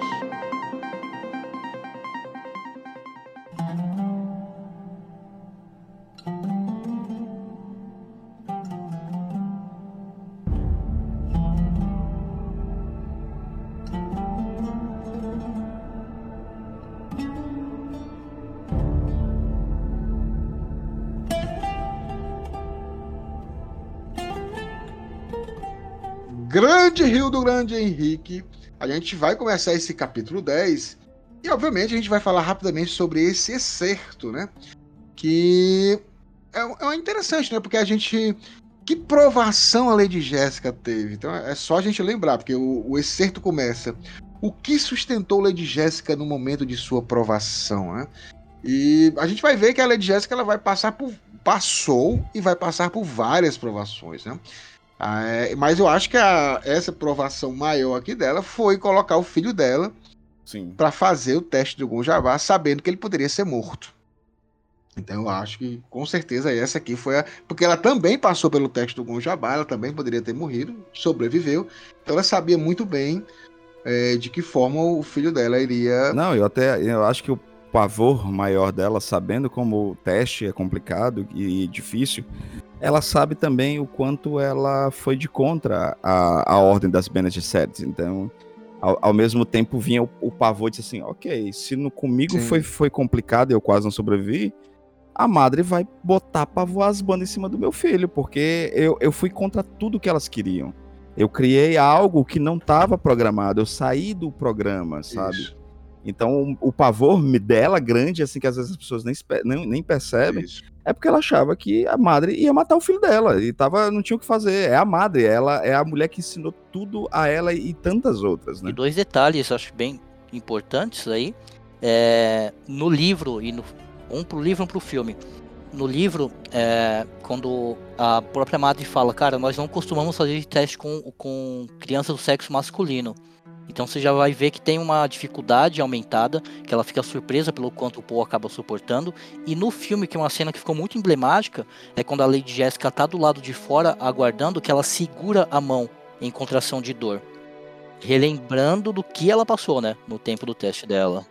Grande Rio do Grande Henrique, a gente vai começar esse capítulo 10 e, obviamente, a gente vai falar rapidamente sobre esse excerto, né? Que é, é interessante, né? Porque a gente. Que provação a Lady Jéssica teve? Então é só a gente lembrar, porque o, o excerto começa. O que sustentou Lady Jéssica no momento de sua provação, né? E a gente vai ver que a Lady Jéssica ela vai passar por. Passou e vai passar por várias provações, né? Ah, é, mas eu acho que a- essa provação maior aqui dela foi colocar o filho dela para fazer o teste do Gonjabá, sabendo que ele poderia ser morto. Então eu acho que com certeza essa aqui foi a. Porque ela também passou pelo teste do Gonjabá, ela também poderia ter morrido, sobreviveu. Então ela sabia muito bem é, de que forma o filho dela iria. Não, eu até eu acho que o pavor maior dela, sabendo como o teste é complicado e difícil, ela sabe também o quanto ela foi de contra a, a ordem das Bene Gesserit. Então, ao, ao mesmo tempo vinha o, o pavor de assim, ok, se no, comigo Sim. foi, foi complicado e eu quase não sobrevivi, a madre vai botar pra voar as bandas em cima do meu filho, porque eu, eu fui contra tudo que elas queriam. Eu criei algo que não estava programado, eu saí do programa, sabe? Isso, Então, o, pavor dela grande, assim, que às vezes as pessoas nem, nem, nem percebem, isso. é porque ela achava que a madre ia matar o filho dela e tava, não tinha o que fazer. É a madre, ela é a mulher que ensinou tudo a ela e tantas outras, E né? dois detalhes, acho bem importantes aí. É, no livro, e no, um pro livro e um pro filme. No livro, é, quando a própria madre fala, cara, nós não costumamos fazer teste com, com crianças do sexo masculino. Então você já vai ver que tem uma dificuldade aumentada, que ela fica surpresa pelo quanto o Paul acaba suportando. E no filme, que é uma cena que ficou muito emblemática, é quando a Lady Jessica tá do lado de fora aguardando que ela segura a mão em contração de dor. Relembrando do que ela passou, né? No tempo do teste dela.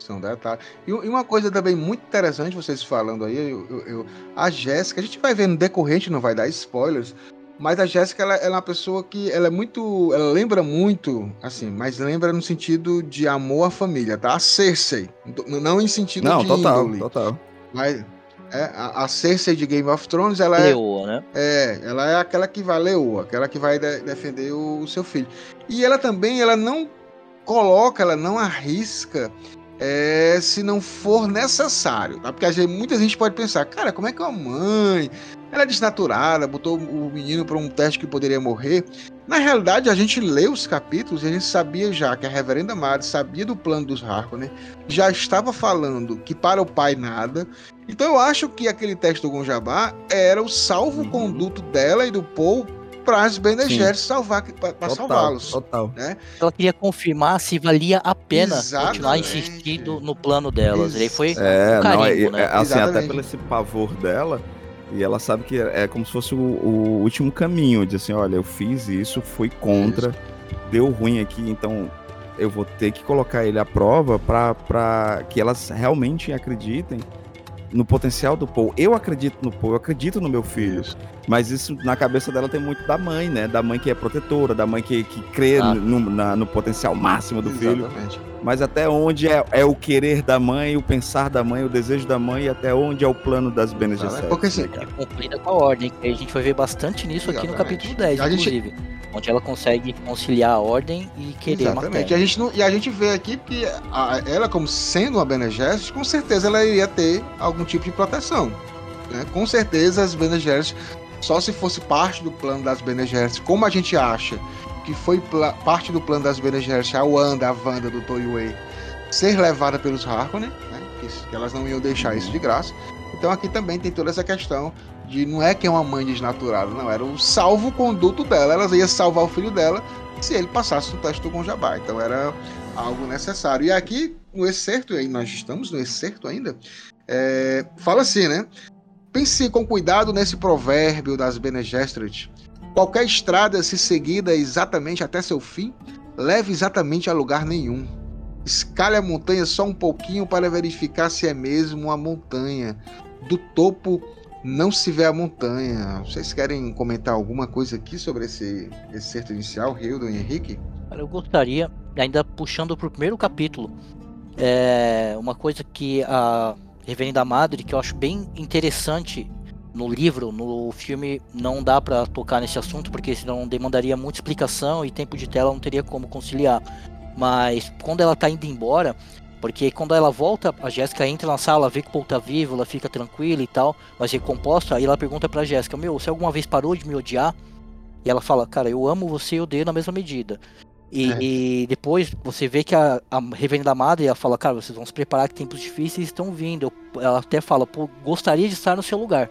E, uma coisa também muito interessante, vocês falando aí, eu- eu- a Jéssica, a gente vai ver no decorrente, não vai dar spoilers, mas a Jéssica, ela, ela é uma pessoa que, ela é muito, ela lembra muito, assim, mas lembra no sentido de amor à família, tá? A Cersei, não em sentido Não, de total, índole, total. mas é, a, a Cersei de Game of Thrones, ela é, Leoa, né? é, ela é aquela que vai leoa, aquela que vai de- defender o, o seu filho. E ela também, ela não coloca, ela não arrisca é, se não for necessário, tá? Porque às vezes, muita gente pode pensar, cara, como é que uma mãe, ela é desnaturada, botou o menino para um teste que poderia morrer. Na realidade, a gente lê os capítulos e a gente sabia já que a reverenda Madre sabia do plano dos Harkonnen, já estava falando que para o pai nada. Então eu acho que aquele teste do Gonjabá era o salvo-conduto dela e do Paul para as Bene. Gesserit salvar, para salvá-los. total. Ela queria confirmar se valia a pena Exatamente. continuar insistindo no plano delas. Ele foi É, um não, carimbo, é, né? é, assim, até Exatamente. pelo esse pavor dela, e ela sabe que é como se fosse o, o último caminho, de assim, olha, eu fiz isso, fui contra, deu ruim aqui, então eu vou ter que colocar ele à prova para que elas realmente acreditem no potencial do Paul. Eu acredito no Paul, eu acredito no meu filho. Isso. Mas isso na cabeça dela tem muito da mãe, né? Da mãe que é protetora, da mãe que, que crê Ah. no, na- no potencial máximo do filho. Exatamente. Mas até onde é, é o querer da mãe, o pensar da mãe, o desejo da mãe e até onde é o plano das Bene Gesserit, Porque, assim, né? Cumprida com a ordem. que A gente vai ver bastante nisso aqui no Exatamente. capítulo 10, A gente- inclusive. Onde ela consegue conciliar a ordem e querer Exatamente. E a, gente não, e a gente vê aqui que a- ela, como sendo uma Bene Gesserit, com certeza ela iria ter algum tipo de proteção. né? Com certeza as Bene Gesserit, só se fosse parte do plano das Bene Gesserit, como a gente acha que foi parte do plano das Bene Gesserit, a Wanda, a Wanda do Toyuei, ser levada pelos Harkonnen, né? que, que elas não iam deixar isso de graça. Então aqui também tem toda essa questão de não é que é uma mãe desnaturada, não, era o salvo-conduto dela, ela ia salvar o filho dela se ele passasse no teste do Gonjabá. Então era algo necessário. E aqui, no excerto, aí nós estamos no excerto ainda, é, fala assim, né? Pense com cuidado nesse provérbio das Bene Gesserit. Qualquer estrada, se seguida exatamente até seu fim, leva exatamente a lugar nenhum. Escale a montanha só um pouquinho para verificar se é mesmo uma montanha. Do topo não se vê a montanha. Vocês querem comentar alguma coisa aqui sobre esse excerto inicial, Hildo e Henrique? Eu gostaria, ainda puxando pro primeiro capítulo, é uma coisa que a Reverenda Madre, que eu acho bem interessante no livro, no filme não dá pra tocar nesse assunto, porque senão demandaria muita explicação e tempo de tela não teria como conciliar. Mas quando ela tá indo embora, porque quando ela volta, a Jéssica entra na sala, vê que o Paul tá vivo, ela fica tranquila e tal, mas recomposta, aí ela pergunta pra Jéssica, meu, você alguma vez parou de me odiar? E ela fala, cara, eu amo você e odeio na mesma medida. E, É. e depois você vê que a, a Reverenda Madre ela fala, cara, vocês vão se preparar que tempos difíceis estão vindo. Ela até fala, pô, gostaria de estar no seu lugar.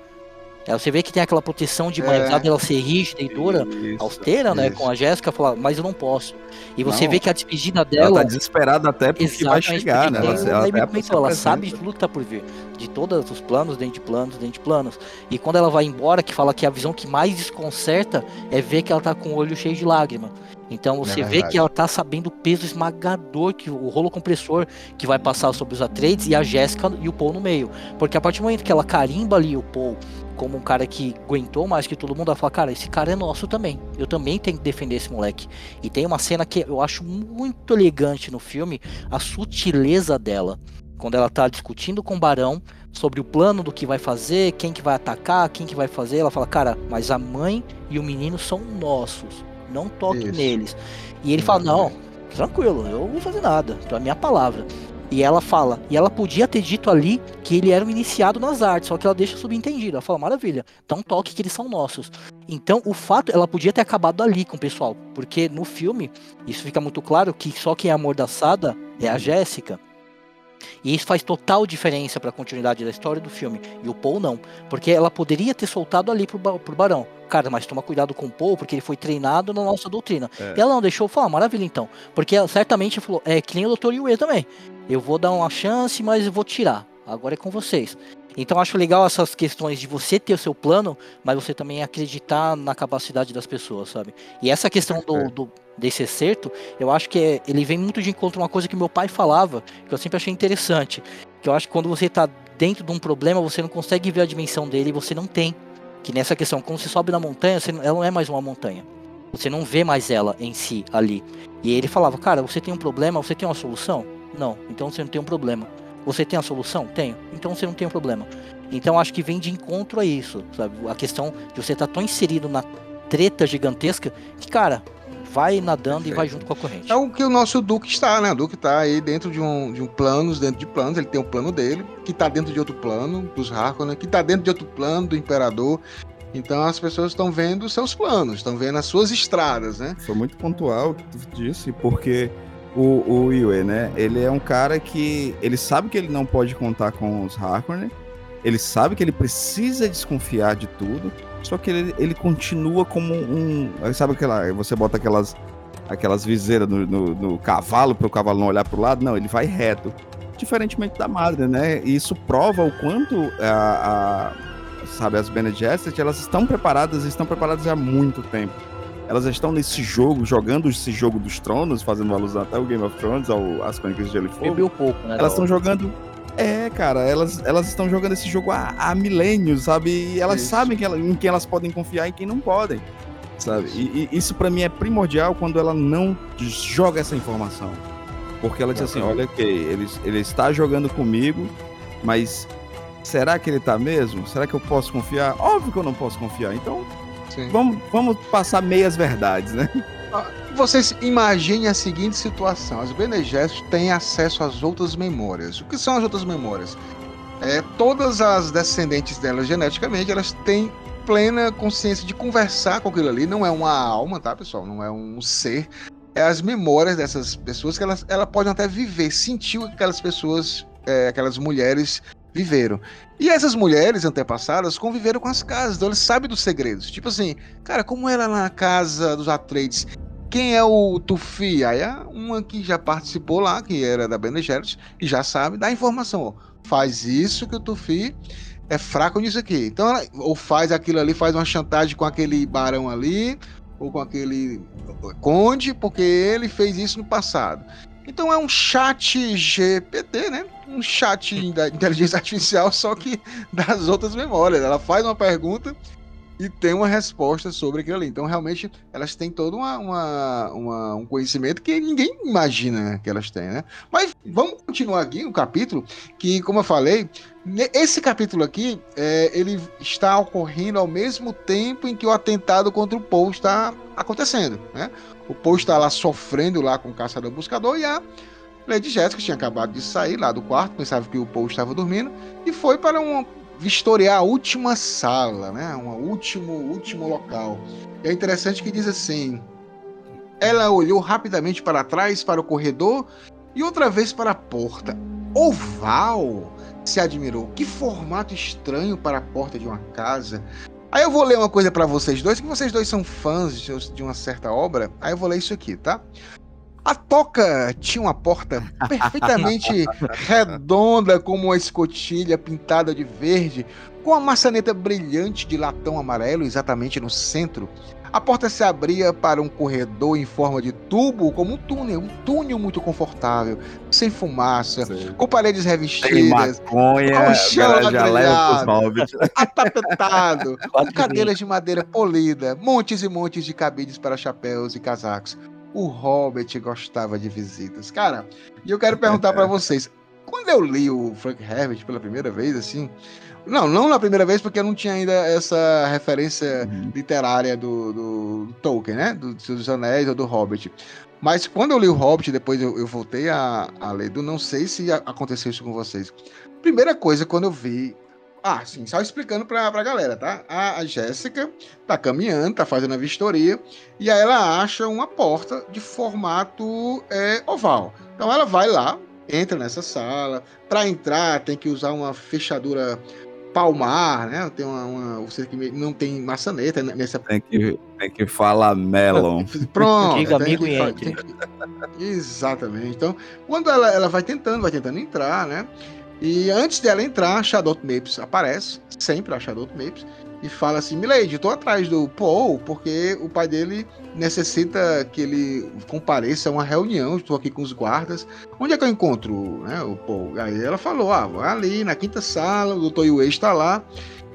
Aí você vê que tem aquela proteção de mãe, É. dela ser rígida e dura, Isso. austera, né, isso. com a Jéssica, fala, mas eu não posso. E você Não. vê que a despedida Ela dela. tá desesperada até porque vai chegar, né? Ela, ela, ela apresenta. sabe de tudo que tá por vir. De todos os planos, dentro de planos, dentro de planos. E quando ela vai embora, que fala que a visão que mais desconcerta é ver que ela tá com o olho cheio de lágrima. Então você vê verdade. que ela tá sabendo o peso esmagador que o rolo compressor que vai passar sobre os Atreides e a Jéssica e o Paul no meio. Porque a partir do momento que ela carimba ali o Paul como um cara que aguentou mais que todo mundo, ela fala, cara, esse cara é nosso também. Eu também tenho que defender esse moleque. E tem uma cena que eu acho muito elegante no filme, a sutileza dela. Quando ela tá discutindo com o Barão sobre o plano do que vai fazer, quem que vai atacar, quem que vai fazer, ela fala, cara, mas a mãe e o menino são nossos. não toque Isso. neles. E ele fala, não, tranquilo, eu não vou fazer nada, então é a minha palavra. E ela fala, e ela podia ter dito ali que ele era um iniciado nas artes, só que ela deixa subentendido. Ela fala, maravilha, então toque que eles são nossos. Então, o fato, ela podia ter acabado ali com o pessoal, porque no filme, isso fica muito claro que só quem é amordaçada é a Jéssica. E isso faz total diferença para a continuidade da história do filme. E o Paul não. Porque ela poderia ter soltado ali pro, pro Barão. Cara, mas toma cuidado com o Paul, porque ele foi treinado na nossa doutrina. É. E ela não deixou falar, maravilha então. Porque ela certamente falou, é que nem o Dr. Yue também. Eu vou dar uma chance, mas eu vou tirar. Agora é com vocês. Então acho legal essas questões de você ter o seu plano, mas você também acreditar na capacidade das pessoas, sabe? E essa questão do, É. do- desse acerto, eu acho que é- ele vem muito de encontro a uma coisa que meu pai falava, que eu sempre achei interessante. Que eu acho que quando você tá dentro de um problema, você não consegue ver a dimensão dele e você não tem. Que nessa questão, quando você sobe na montanha, você ela não é mais uma montanha. Você não vê mais ela em si ali. E ele falava, cara, você tem um problema, você tem uma solução? Não, então você não tem um problema. Você tem a solução? Tenho. Então você não tem um problema. Então acho que vem de encontro a isso, sabe? A questão de você estar tão inserido na treta gigantesca que, cara, vai nadando e vai junto com a corrente. É o que o nosso Duque está, né? O Duque está aí dentro de um, de um planos, dentro de planos, ele tem um plano dele, que está dentro de outro plano, dos Harkonnen, que está dentro de outro plano do Imperador. Então as pessoas estão vendo os seus planos, estão vendo as suas estradas, né? Foi muito pontual o que tu disse, porque o, o Yue, né? Ele é um cara que. Ele sabe que ele não pode contar com os Harkonnen. Ele sabe que ele precisa desconfiar de tudo. Só que ele, ele continua como um. Sabe aquela. Você bota aquelas. Aquelas viseiras no, no, no cavalo para o cavalo não olhar para o lado? Não, ele vai reto. Diferentemente da madre, né? E isso prova o quanto a, a- sabe, as Bene Gesserit, elas estão preparadas, estão preparadas há muito tempo. Elas estão nesse jogo, jogando esse jogo dos tronos, fazendo alusão até o Game of Thrones, ao, às Crônicas de Gelo e Fogo. Bebeu pouco, né? Elas estão jogando. É, cara, elas, elas estão jogando esse jogo há, há milênios, sabe? E elas Isso. sabem que ela- em quem elas podem confiar e quem não podem, sabe? E, e isso pra mim é primordial quando ela não joga essa informação. Porque ela diz assim: olha, ok, ele, ele está jogando comigo, mas será que ele tá mesmo? Será que eu posso confiar? Óbvio que eu não posso confiar. Então Sim. vamos, vamos passar meias verdades, né? Vocês imaginem a seguinte situação: as Bene Gesserit têm acesso às outras memórias. O que são as outras memórias? É, todas as descendentes delas geneticamente, elas têm plena consciência de conversar com aquilo ali. Não é uma alma, tá, pessoal? Não é um ser. É as memórias dessas pessoas que elas, elas podem até viver, sentir o que aquelas pessoas, é, aquelas mulheres viveram. E essas mulheres antepassadas conviveram com as casas, então eles sabem dos segredos. Tipo assim, cara, como era na casa dos Atreides? Quem é o Tufi? Aí uma que já participou lá, que era da Bene Gesserit, e já sabe, dá informação. Ó, faz isso que o Tufi é fraco nisso aqui. Então, ela, ou faz aquilo ali, faz uma chantagem com aquele barão ali, ou com aquele conde, porque ele fez isso no passado. Então é um chat GPT, né? Um chat da inteligência artificial, só que das outras memórias. Ela faz uma pergunta e tem uma resposta sobre aquilo ali. Então, realmente, elas têm todo uma, uma- uma- um conhecimento que ninguém imagina que elas têm, né? Mas vamos continuar aqui no capítulo, que, como eu falei, esse capítulo aqui, é, ele está ocorrendo ao mesmo tempo em que o atentado contra o Paul está acontecendo, né? O Paul está lá sofrendo lá com o caçador-buscador e a Lady Jessica tinha acabado de sair lá do quarto, pensava que o Paul estava dormindo, e foi para um vistoriar a última sala, né? Um último, último local. E é interessante que diz assim: ela olhou rapidamente para trás, para o corredor e outra vez para a porta. Oval! Se admirou. Que formato estranho para a porta de uma casa. Aí eu vou ler uma coisa para vocês dois, que vocês dois são fãs de uma certa obra. Aí eu vou ler isso aqui, tá? A toca tinha uma porta perfeitamente redonda, como uma escotilha pintada de verde, com a maçaneta brilhante de latão amarelo exatamente no centro. A porta se abria para um corredor em forma de tubo, como um túnel, um túnel muito confortável, sem fumaça, com paredes revestidas, maconha, o chão ladrilhado. atapetado, com cadeiras de madeira polida, montes e montes de cabides para chapéus e casacos. O Hobbit gostava de visitas. Cara, e eu quero perguntar para vocês, quando eu li o Frank Herbert pela primeira vez, assim, Não, não na primeira vez, porque eu não tinha ainda essa referência Uhum. literária do, do, do Tolkien, né? Do Senhor dos Anéis ou do Hobbit. Mas quando eu li o Hobbit, depois eu, eu voltei a, a ler do Não sei se aconteceu isso com vocês. Primeira coisa, quando eu vi. Ah, sim, só explicando pra, pra galera, tá? A, a Jéssica tá caminhando, tá fazendo a vistoria, e aí ela acha uma porta de formato é, oval. Então ela vai lá, entra nessa sala. Para entrar, tem que usar uma fechadura palmar, né? Tem uma, uma você que não tem maçaneta né, nessa Tem que, tem que falar melon. Pronto. Diga tem amigo que e que- Exatamente. Então, quando ela, ela vai tentando, vai tentando entrar, né? E antes dela entrar, a Shadow Mapes aparece, sempre a Shadow Mapes, e fala assim: Milady, tô atrás do Paul, porque o pai dele necessita que ele compareça a uma reunião. Estou aqui com os guardas. Onde é que eu encontro né, o Paul? Aí ela falou: Ah, ali na quinta sala, o Dr. Yue está lá.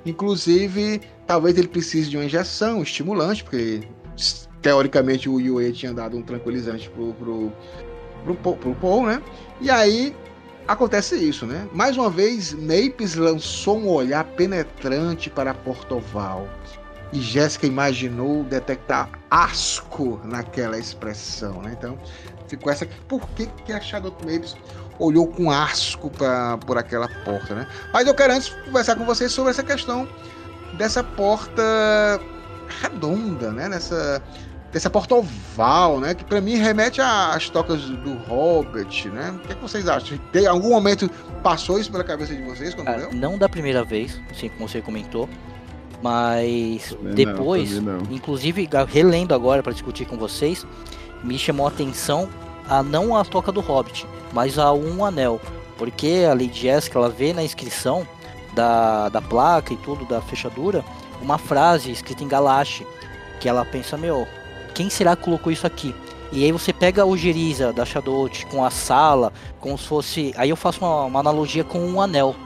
Inclusive, talvez ele precise de uma injeção, um estimulante, porque teoricamente o Yue tinha dado um tranquilizante pro, pro, pro, pro Paul, né? E aí acontece isso, né? Mais uma vez, Mapes lançou um olhar penetrante para Portoval. E Jéssica imaginou detectar asco naquela expressão, né? Então, ficou essa. Por que, que a Shadow Mapes olhou com asco pra, por aquela porta, né? Mas eu quero antes conversar com vocês sobre essa questão dessa porta redonda, né? Nessa, dessa porta oval, né? Que pra mim remete às tocas do Hobbit, né? O que, é que vocês acham? Tem algum momento passou isso pela cabeça de vocês quando Cara, leu? não da primeira vez, assim como você comentou, mas Também depois, não. inclusive relendo agora para discutir com vocês, me chamou a atenção a não a toca do Hobbit, mas a um anel, porque a Lady Jessica ela vê na inscrição da, da placa e tudo da fechadura uma frase escrita em Galache, que ela pensa meu, quem será que colocou isso aqui? E aí você pega a ojeriza da Shadowt com a sala, como se fosse. Aí eu faço uma, uma analogia com um anel.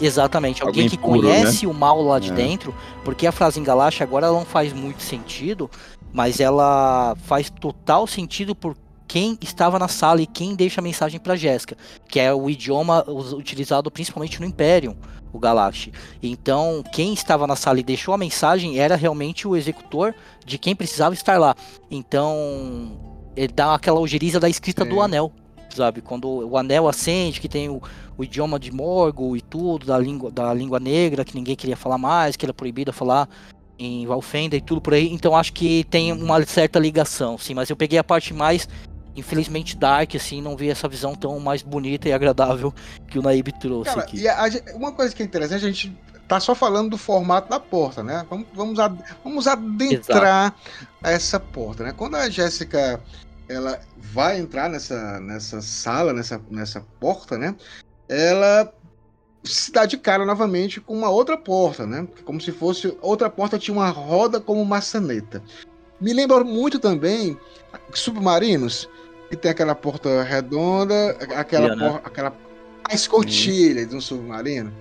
Exatamente, alguém, Alguém que puro, conhece o mal lá de É. dentro, porque a frase em Galache agora ela não faz muito sentido, mas ela faz total sentido por quem estava na sala e quem deixa a mensagem para Jéssica, que é o idioma utilizado principalmente no Imperium, o Galache. Então, quem estava na sala e deixou a mensagem era realmente o executor de quem precisava estar lá. Então, ele dá aquela ojeriza da escrita Sim. do anel, sabe? Quando o anel acende, que tem o, o idioma de Morgul e tudo, da língua, da língua negra, que ninguém queria falar mais, que era proibido falar em Valfenda e tudo por aí. Então, acho que tem uma certa ligação, sim. Mas eu peguei a parte mais, infelizmente, dark, assim, não vi essa visão tão mais bonita e agradável que o Naib trouxe Cara, aqui. e a- a uma coisa que é interessante, a gente tá só falando do formato da porta, né? Vamos, vamos, ad- vamos adentrar essa porta, né? Quando a Jéssica ela vai entrar nessa, nessa sala, nessa, nessa porta, né? Ela se dá de cara novamente com uma outra porta, né? Como se fosse outra porta tinha uma roda como maçaneta. Me lembra muito também submarinos que tem aquela porta redonda, aquela Escotilha, né? por- aquela a escotilha de um submarino.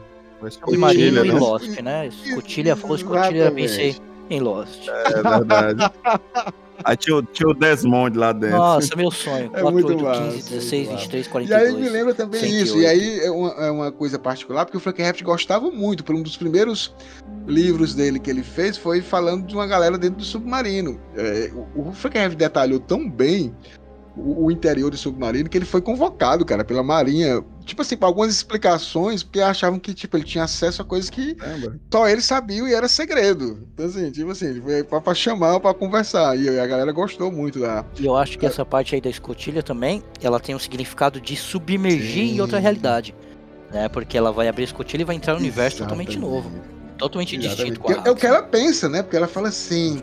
Submarino Escotilha, e né? Lost, né? Escotilha, falou escotilha, pensei em Lost. É verdade. Aí tinha, o- tinha o Desmond lá dentro. Nossa, meu sonho. É 4, muito 8, massa, 15, muito 16, massa. 23, E 42. aí me lembra também 108. isso. E aí é uma, é uma coisa particular, porque o Frankenheft gostava muito. Por um dos primeiros livros dele que ele fez foi falando de uma galera dentro do submarino. É, o o Frankenheft detalhou tão bem o, interior do submarino que ele foi convocado, cara, pela Marinha. Tipo assim, para algumas explicações, porque achavam que tipo, ele tinha acesso a coisas que Caramba. só ele sabia e era segredo. Então, assim, tipo assim, ele foi pra, pra chamar, pra conversar. E a galera gostou muito da. E eu acho que essa parte aí da escotilha também, ela tem um significado de submergir Sim. em outra realidade. Né? Porque ela vai abrir a escotilha e vai entrar no universo totalmente Exatamente. novo. Totalmente distinto com É, a é o que ela pensa, né? Porque ela fala assim: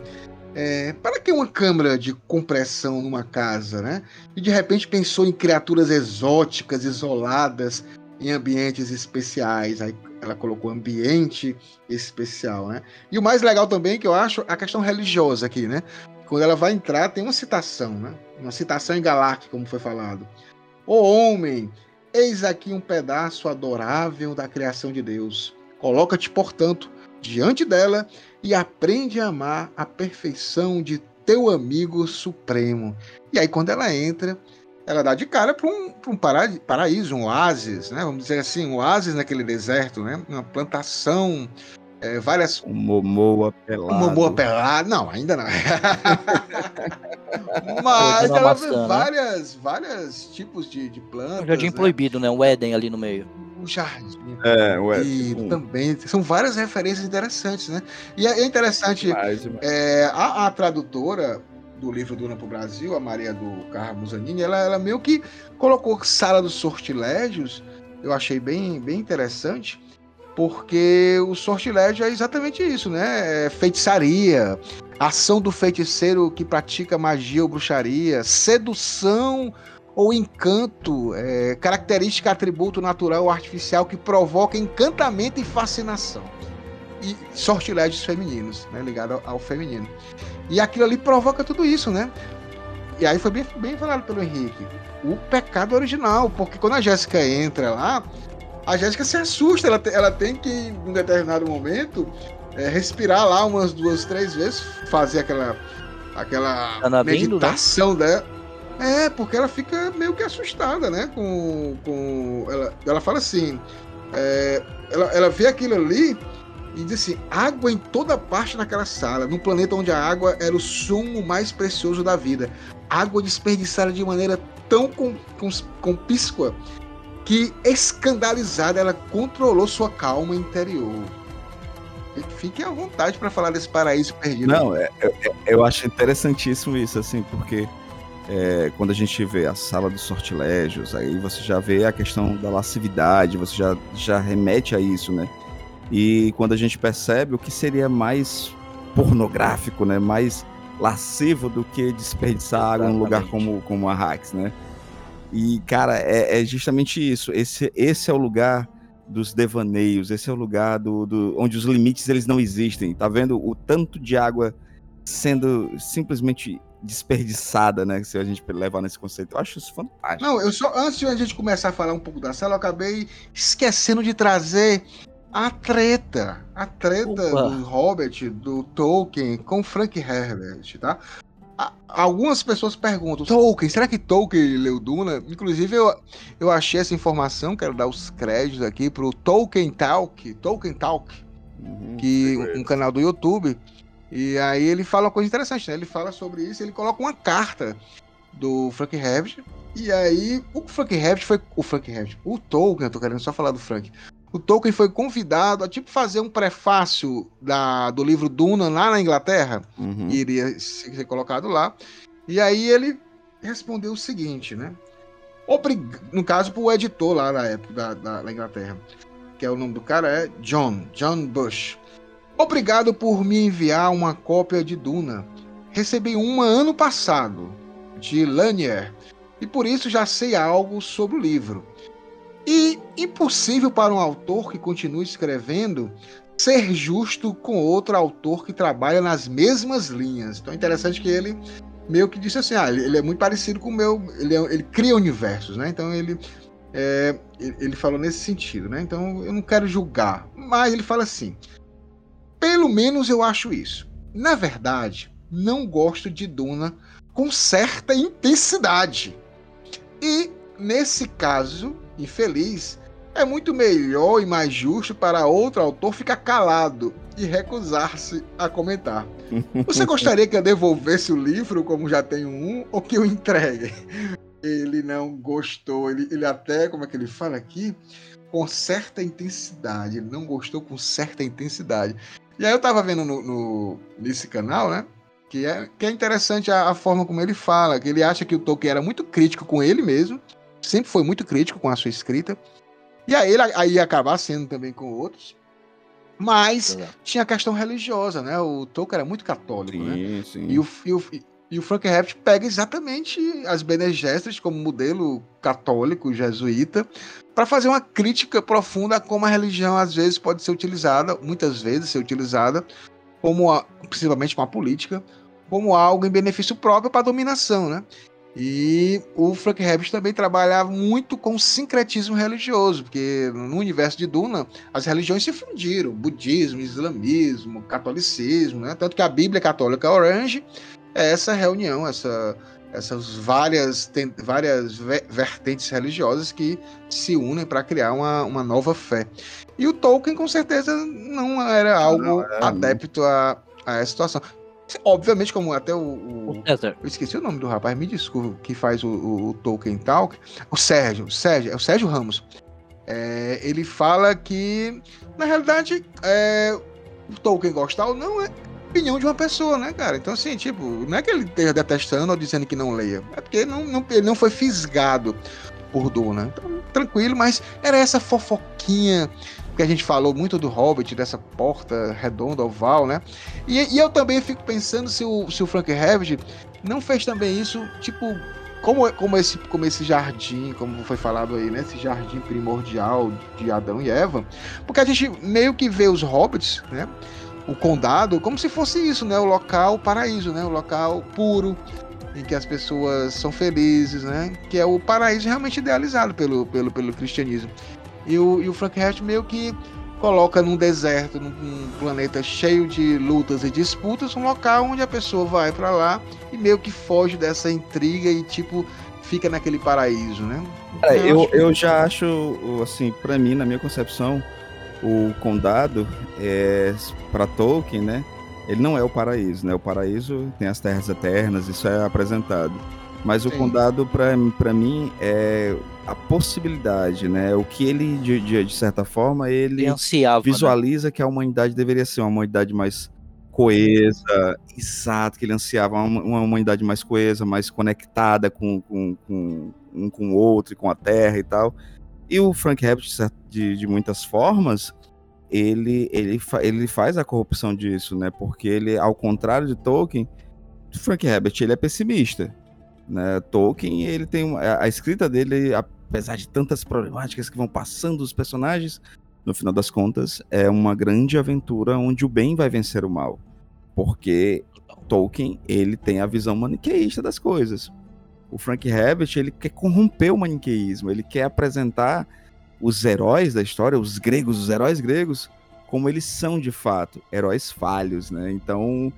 é, para que uma câmara de compressão numa casa, né? E de repente pensou em criaturas exóticas, isoladas, em ambientes especiais. Aí ela colocou ambiente especial, né? E o mais legal também que eu acho a questão religiosa aqui, né? Quando ela vai entrar, tem uma citação, né? Uma citação em Galáctica, como foi falado. Ô homem, eis aqui um pedaço adorável da criação de Deus. Coloca-te, portanto, diante dela e aprende a amar a perfeição de teu amigo supremo. E aí, quando ela entra, ela dá de cara para um, um paraíso, um oásis, né? Vamos dizer assim, um oásis naquele deserto, né? Uma plantação, é, várias. Um momoa pelado. Um momoa pelado, não, ainda não. Mas ela vê né? várias, várias tipos de, de plantas. Um jardim né? proibido, né? Um Éden ali no meio. Um jardim. É, o Éden. E tipo também. São várias referências interessantes, né? E é interessante. Demais, demais. É, a, a tradutora do livro Duna para o Brasil, a Maria do Carmo Musanini, ela, ela meio que colocou Sala dos Sortilégios, eu achei bem, bem interessante, porque o sortilégio é exatamente isso, né? É feitiçaria, ação do feiticeiro que pratica magia ou bruxaria, sedução ou encanto, é, característica, atributo natural ou artificial que provoca encantamento e fascinação. E sortilégios femininos, né? Ligado ao, ao feminino. E aquilo ali provoca tudo isso, né? E aí foi bem, bem falado pelo Henrique. O pecado original, porque quando a Jéssica entra lá, a Jéssica se assusta, ela, ela tem que, em um determinado momento, é, respirar lá umas duas, três vezes, fazer aquela, aquela tá meditação vindo, né? dela. É, porque ela fica meio que assustada, né? Com. com ela, ela fala assim. É, ela, ela vê aquilo ali e diz assim: água em toda parte naquela sala, num planeta onde a água era o sumo mais precioso da vida. Água desperdiçada de maneira tão com, com, compíscua que, escandalizada, ela controlou sua calma interior. Fique à vontade para falar desse paraíso perdido. Não, é, é, é, eu acho interessantíssimo isso, assim, porque é, quando a gente vê a sala dos sortilégios, aí você já vê a questão da lascividade, você já, já remete a isso, né? E quando a gente percebe o que seria mais pornográfico, né, mais lascivo do que desperdiçar água num lugar como, como a Hax, né? E, cara, é, é, justamente isso. Esse, esse é o lugar dos devaneios, esse é o lugar do, do, onde os limites eles não existem. Tá vendo o tanto de água sendo simplesmente desperdiçada, né? Se a gente levar nesse conceito. Eu acho isso fantástico. Não, eu só antes de a gente começar a falar um pouco da sala, eu acabei esquecendo de trazer a treta, a treta Opa. do Robert, do Tolkien com Frank Herbert, tá? Algumas pessoas perguntam, Tolkien, será que Tolkien leu Duna? Inclusive, eu, eu achei essa informação, quero dar os créditos aqui pro Tolkien Talk, Tolkien Talk, uhum, que um canal do YouTube. E aí ele fala uma coisa interessante, né? Ele fala sobre isso, ele coloca uma carta do Frank Herbert. E aí, o Frank Herbert foi. O Frank Herbert, o Tolkien, eu tô querendo só falar do Frank o Tolkien foi convidado a tipo fazer um prefácio da, do livro Duna lá na Inglaterra, uhum. iria ser colocado lá. E aí ele respondeu o seguinte, né? Obrig... No caso, para o editor lá na época da, da, da Inglaterra, que é o nome do cara é John, John Bush. Obrigado por me enviar uma cópia de Duna. Recebi uma ano passado, de Lanier, e por isso já sei algo sobre o livro. E impossível para um autor que continue escrevendo ser justo com outro autor que trabalha nas mesmas linhas. Então é interessante que ele meio que disse assim, ah, ele é muito parecido com o meu, ele, é, ele cria universos, né? Então ele, é, ele falou nesse sentido, né? Então eu não quero julgar, mas ele fala assim, pelo menos eu acho isso. Na verdade, não gosto de Duna com certa intensidade. E nesse caso, infeliz, é muito melhor e mais justo para outro autor ficar calado e recusar-se a comentar. Você gostaria que eu devolvesse o livro, como já tenho um, ou que eu entregue? Ele não gostou, ele, ele até, como é que ele fala aqui? Com certa intensidade. Ele não gostou com certa intensidade. E aí eu tava vendo no, no nesse canal, né? Que é, que é interessante a, a forma como ele fala, que ele acha que o Tolkien era muito crítico com ele mesmo, sempre foi muito crítico com a sua escrita. E aí ele aí ia acabar sendo também com outros. Mas é. tinha a questão religiosa, né? O Tolkien era muito católico, sim, né? Sim. E o, e o, e o Frank Herbert pega exatamente as Bene como modelo católico, jesuíta, para fazer uma crítica profunda a como a religião às vezes pode ser utilizada, muitas vezes ser utilizada, como a, principalmente com a política, como algo em benefício próprio para a dominação, né? E o Frank Herbert também trabalhava muito com sincretismo religioso, porque no universo de Duna as religiões se fundiram, budismo, islamismo, catolicismo, né? Tanto que a Bíblia Católica Orange é essa reunião, essa essas várias, tem, várias vertentes religiosas que se unem para criar uma, uma nova fé. E o Tolkien, com certeza, não era algo não, é, adepto a, a essa situação. Obviamente, como até o. o eu esqueci o nome do rapaz, me desculpe, que faz o, o, o Tolkien Talk. O Sérgio, o Sérgio, é o Sérgio Ramos. É, ele fala que, na realidade, é, o Tolkien gostar ou não é opinião de uma pessoa, né, cara? Então, assim, tipo, não é que ele esteja detestando ou dizendo que não leia. É porque não, não, ele não foi fisgado por Duna. Então, tranquilo, mas era essa fofoquinha que a gente falou muito do Hobbit, dessa porta redonda, oval, né? E, e eu também fico pensando se o, se o Frank Herbert não fez também isso, tipo, como, como, esse, como esse jardim, como foi falado aí, né? Esse jardim primordial de Adão e Eva. Porque a gente meio que vê os hobbits, né? O condado como se fosse isso, né? O local paraíso, né? O local puro em que as pessoas são felizes, né? Que é o paraíso realmente idealizado pelo, pelo, pelo cristianismo. E o, e o Frank Herbert meio que coloca num deserto, num, num, planeta cheio de lutas e disputas, um local onde a pessoa vai para lá e meio que foge dessa intriga e tipo fica naquele paraíso, né? É, eu, eu já acho, assim, para mim, na minha concepção, o condado é para Tolkien, né? Ele não é o paraíso, né? O paraíso tem as terras eternas, isso é apresentado. Mas Sim. o condado, para mim, é a possibilidade, né? O que ele, de, de, de certa forma, ele ansiava, né? visualiza né? que a humanidade deveria ser uma humanidade mais coesa, exato, que ele ansiava uma, uma humanidade mais coesa, mais conectada com, com, com um com o outro e com a terra e tal. E o Frank Herbert, de, de muitas formas, ele, ele, ele faz a corrupção disso, né? Porque ele, ao contrário de Tolkien, Frank Herbert, ele é pessimista. Né? Tolkien, ele tem a, a escrita dele, apesar de tantas problemáticas que vão passando os personagens, no final das contas, é uma grande aventura onde o bem vai vencer o mal. Porque Tolkien, ele tem a visão maniqueísta das coisas o Frank Herbert ele quer corromper o maniqueísmo, ele quer apresentar os heróis da história, os gregos, os heróis gregos, como eles são de fato, heróis falhos, né? Então,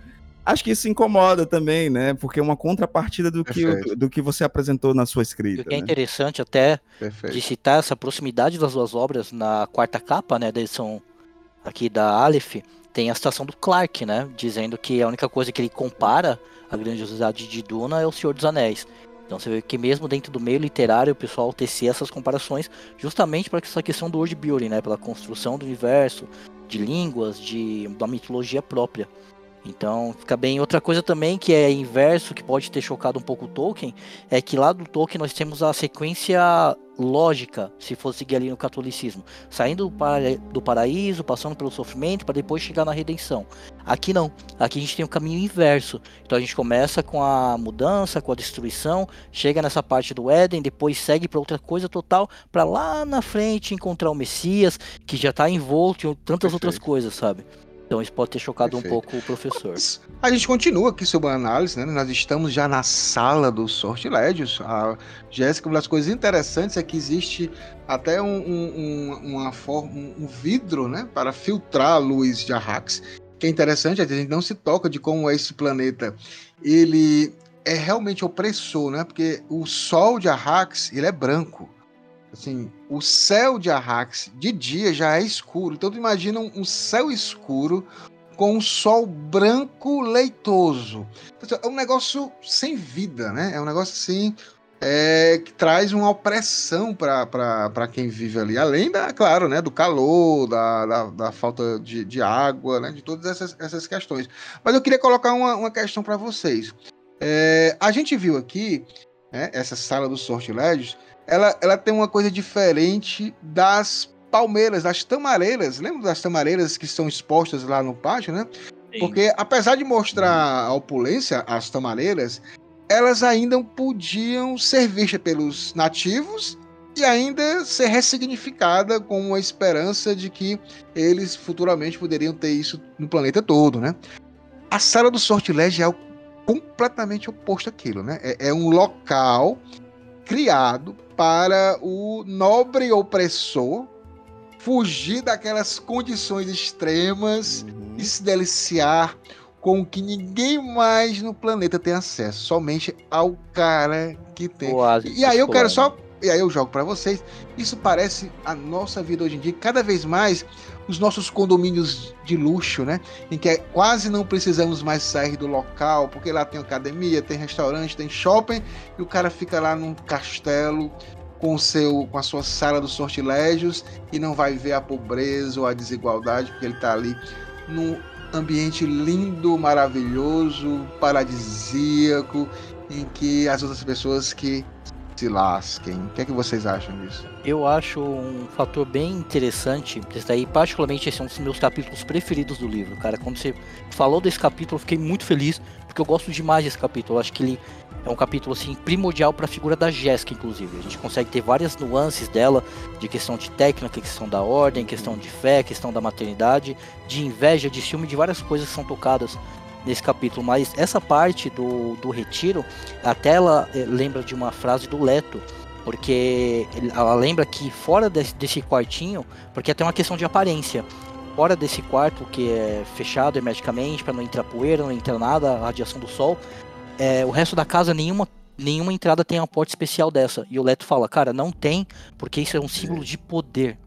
acho que isso incomoda também, né? Porque é uma contrapartida do, que, do, que você apresentou na sua escrita. O que é né? interessante até Perfeito. de citar essa proximidade das duas obras na quarta capa, né, da edição aqui da Aleph, tem a citação do Clark, né? Dizendo que a única coisa que ele compara a grandiosidade de Duna é o Senhor dos Anéis. Então você vê que mesmo dentro do meio literário o pessoal tecia essas comparações justamente para essa questão do world building, né, pela construção do universo, de línguas, de da mitologia própria. Então fica bem. Outra coisa também que é inverso, que pode ter chocado um pouco o Tolkien, é que lá do Tolkien nós temos a sequência lógica, se fosse seguir ali no catolicismo, saindo do paraíso, passando pelo sofrimento, para depois chegar na redenção. Aqui não, aqui a gente tem o um caminho inverso. Então a gente começa com a mudança, com a destruição, chega nessa parte do Éden, depois segue para outra coisa total, para lá na frente encontrar o Messias, que já está envolto em tantas Perfeito. outras coisas, sabe? Então isso pode ter chocado Perfeito. um pouco o professor. A gente continua aqui sobre a análise, né? Nós estamos já na sala dos sortilégios. A Jéssica, uma das coisas interessantes é que existe até um, um, uma forma, um vidro, né? Para filtrar a luz de Arrax. Que é interessante, a gente não se toca de como é esse planeta. Ele é realmente opressor, né? Porque o Sol de Arrax, ele é branco. Assim, o céu de Arrax de dia já é escuro. Então tu imagina um, céu escuro com um sol branco leitoso. Então, é um negócio sem vida, né? É um negócio assim é, que traz uma opressão para quem vive ali. Além da, claro, né, do calor, da, da, da falta de, de, água, né, de todas essas, essas questões. Mas eu queria colocar uma, uma questão para vocês. É, a gente viu aqui né, essa sala dos sortilégios ela, ela tem uma coisa diferente das palmeiras, das tamareiras. Lembra das tamareiras que estão expostas lá no pátio, né? Sim. Porque apesar de mostrar a opulência, as tamareiras, elas ainda podiam ser vistas pelos nativos e ainda ser ressignificada com uma esperança de que eles futuramente poderiam ter isso no planeta todo, né? A sala do sortilégio é completamente oposto àquilo, né? É, é um local criado para o nobre opressor fugir daquelas condições extremas uhum. e se deliciar com que ninguém mais no planeta tem acesso, somente ao cara que tem. e aí eu quero só e aí eu jogo para vocês. Isso parece a nossa vida hoje em dia, cada vez mais os nossos condomínios de luxo, né? Em que quase não precisamos mais sair do local, porque lá tem academia, tem restaurante, tem shopping, e o cara fica lá num castelo com seu com a sua sala dos sortilégios e não vai ver a pobreza ou a desigualdade, porque ele está ali num ambiente lindo, maravilhoso, paradisíaco, em que as outras pessoas que se lasquem. O que é que vocês acham disso? Eu acho um fator bem interessante. Esse daí, particularmente, esse é um dos meus capítulos preferidos do livro, cara. Quando você falou desse capítulo, eu fiquei muito feliz, porque eu gosto demais desse capítulo. Eu acho que ele é um capítulo assim primordial para a figura da Jéssica, inclusive. A gente consegue ter várias nuances dela, de questão de técnica, questão da ordem, questão de fé, questão da maternidade, de inveja, de ciúme, de várias coisas que são tocadas nesse capítulo, mas essa parte do, do retiro, até ela eh, lembra de uma frase do Leto, porque ela lembra que fora desse, desse quartinho, porque até uma questão de aparência, fora desse quarto que é fechado hermeticamente para não entrar poeira, não entrar nada, a radiação do sol, é, o resto da casa nenhuma nenhuma entrada tem uma porta especial dessa. E o Leto fala, cara, não tem, porque isso é um símbolo de poder.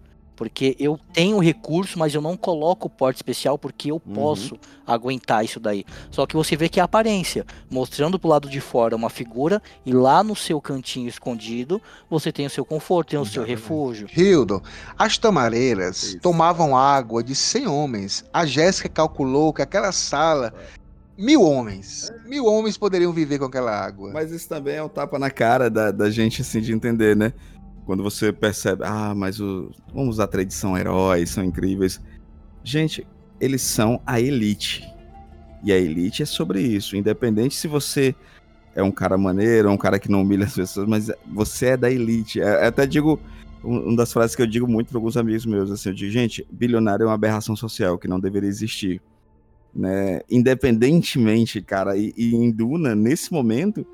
Porque eu tenho recurso, mas eu não coloco porta especial porque eu uhum. posso aguentar isso daí. Só que você vê que é a aparência, mostrando pro lado de fora uma figura e lá no seu cantinho escondido, você tem o seu conforto, tem o seu refúgio. Hildo, as tamareiras isso. tomavam água de 100 homens. A Jéssica calculou que aquela sala Mil homens. Mil homens poderiam viver com aquela água. Mas isso também é um tapa na cara da, da gente, assim, de entender, né? Quando você percebe, ah, mas os, vamos usar tradição, heróis, são incríveis. Gente, eles são a elite. E a elite é sobre isso. Independente se você é um cara maneiro, um cara que não humilha as pessoas, mas você é da elite. É, até digo, uma das frases que eu digo muito para alguns amigos meus, assim, eu digo, gente, bilionário é uma aberração social que não deveria existir. Né? Independentemente, cara, e, e em Duna, nesse momento,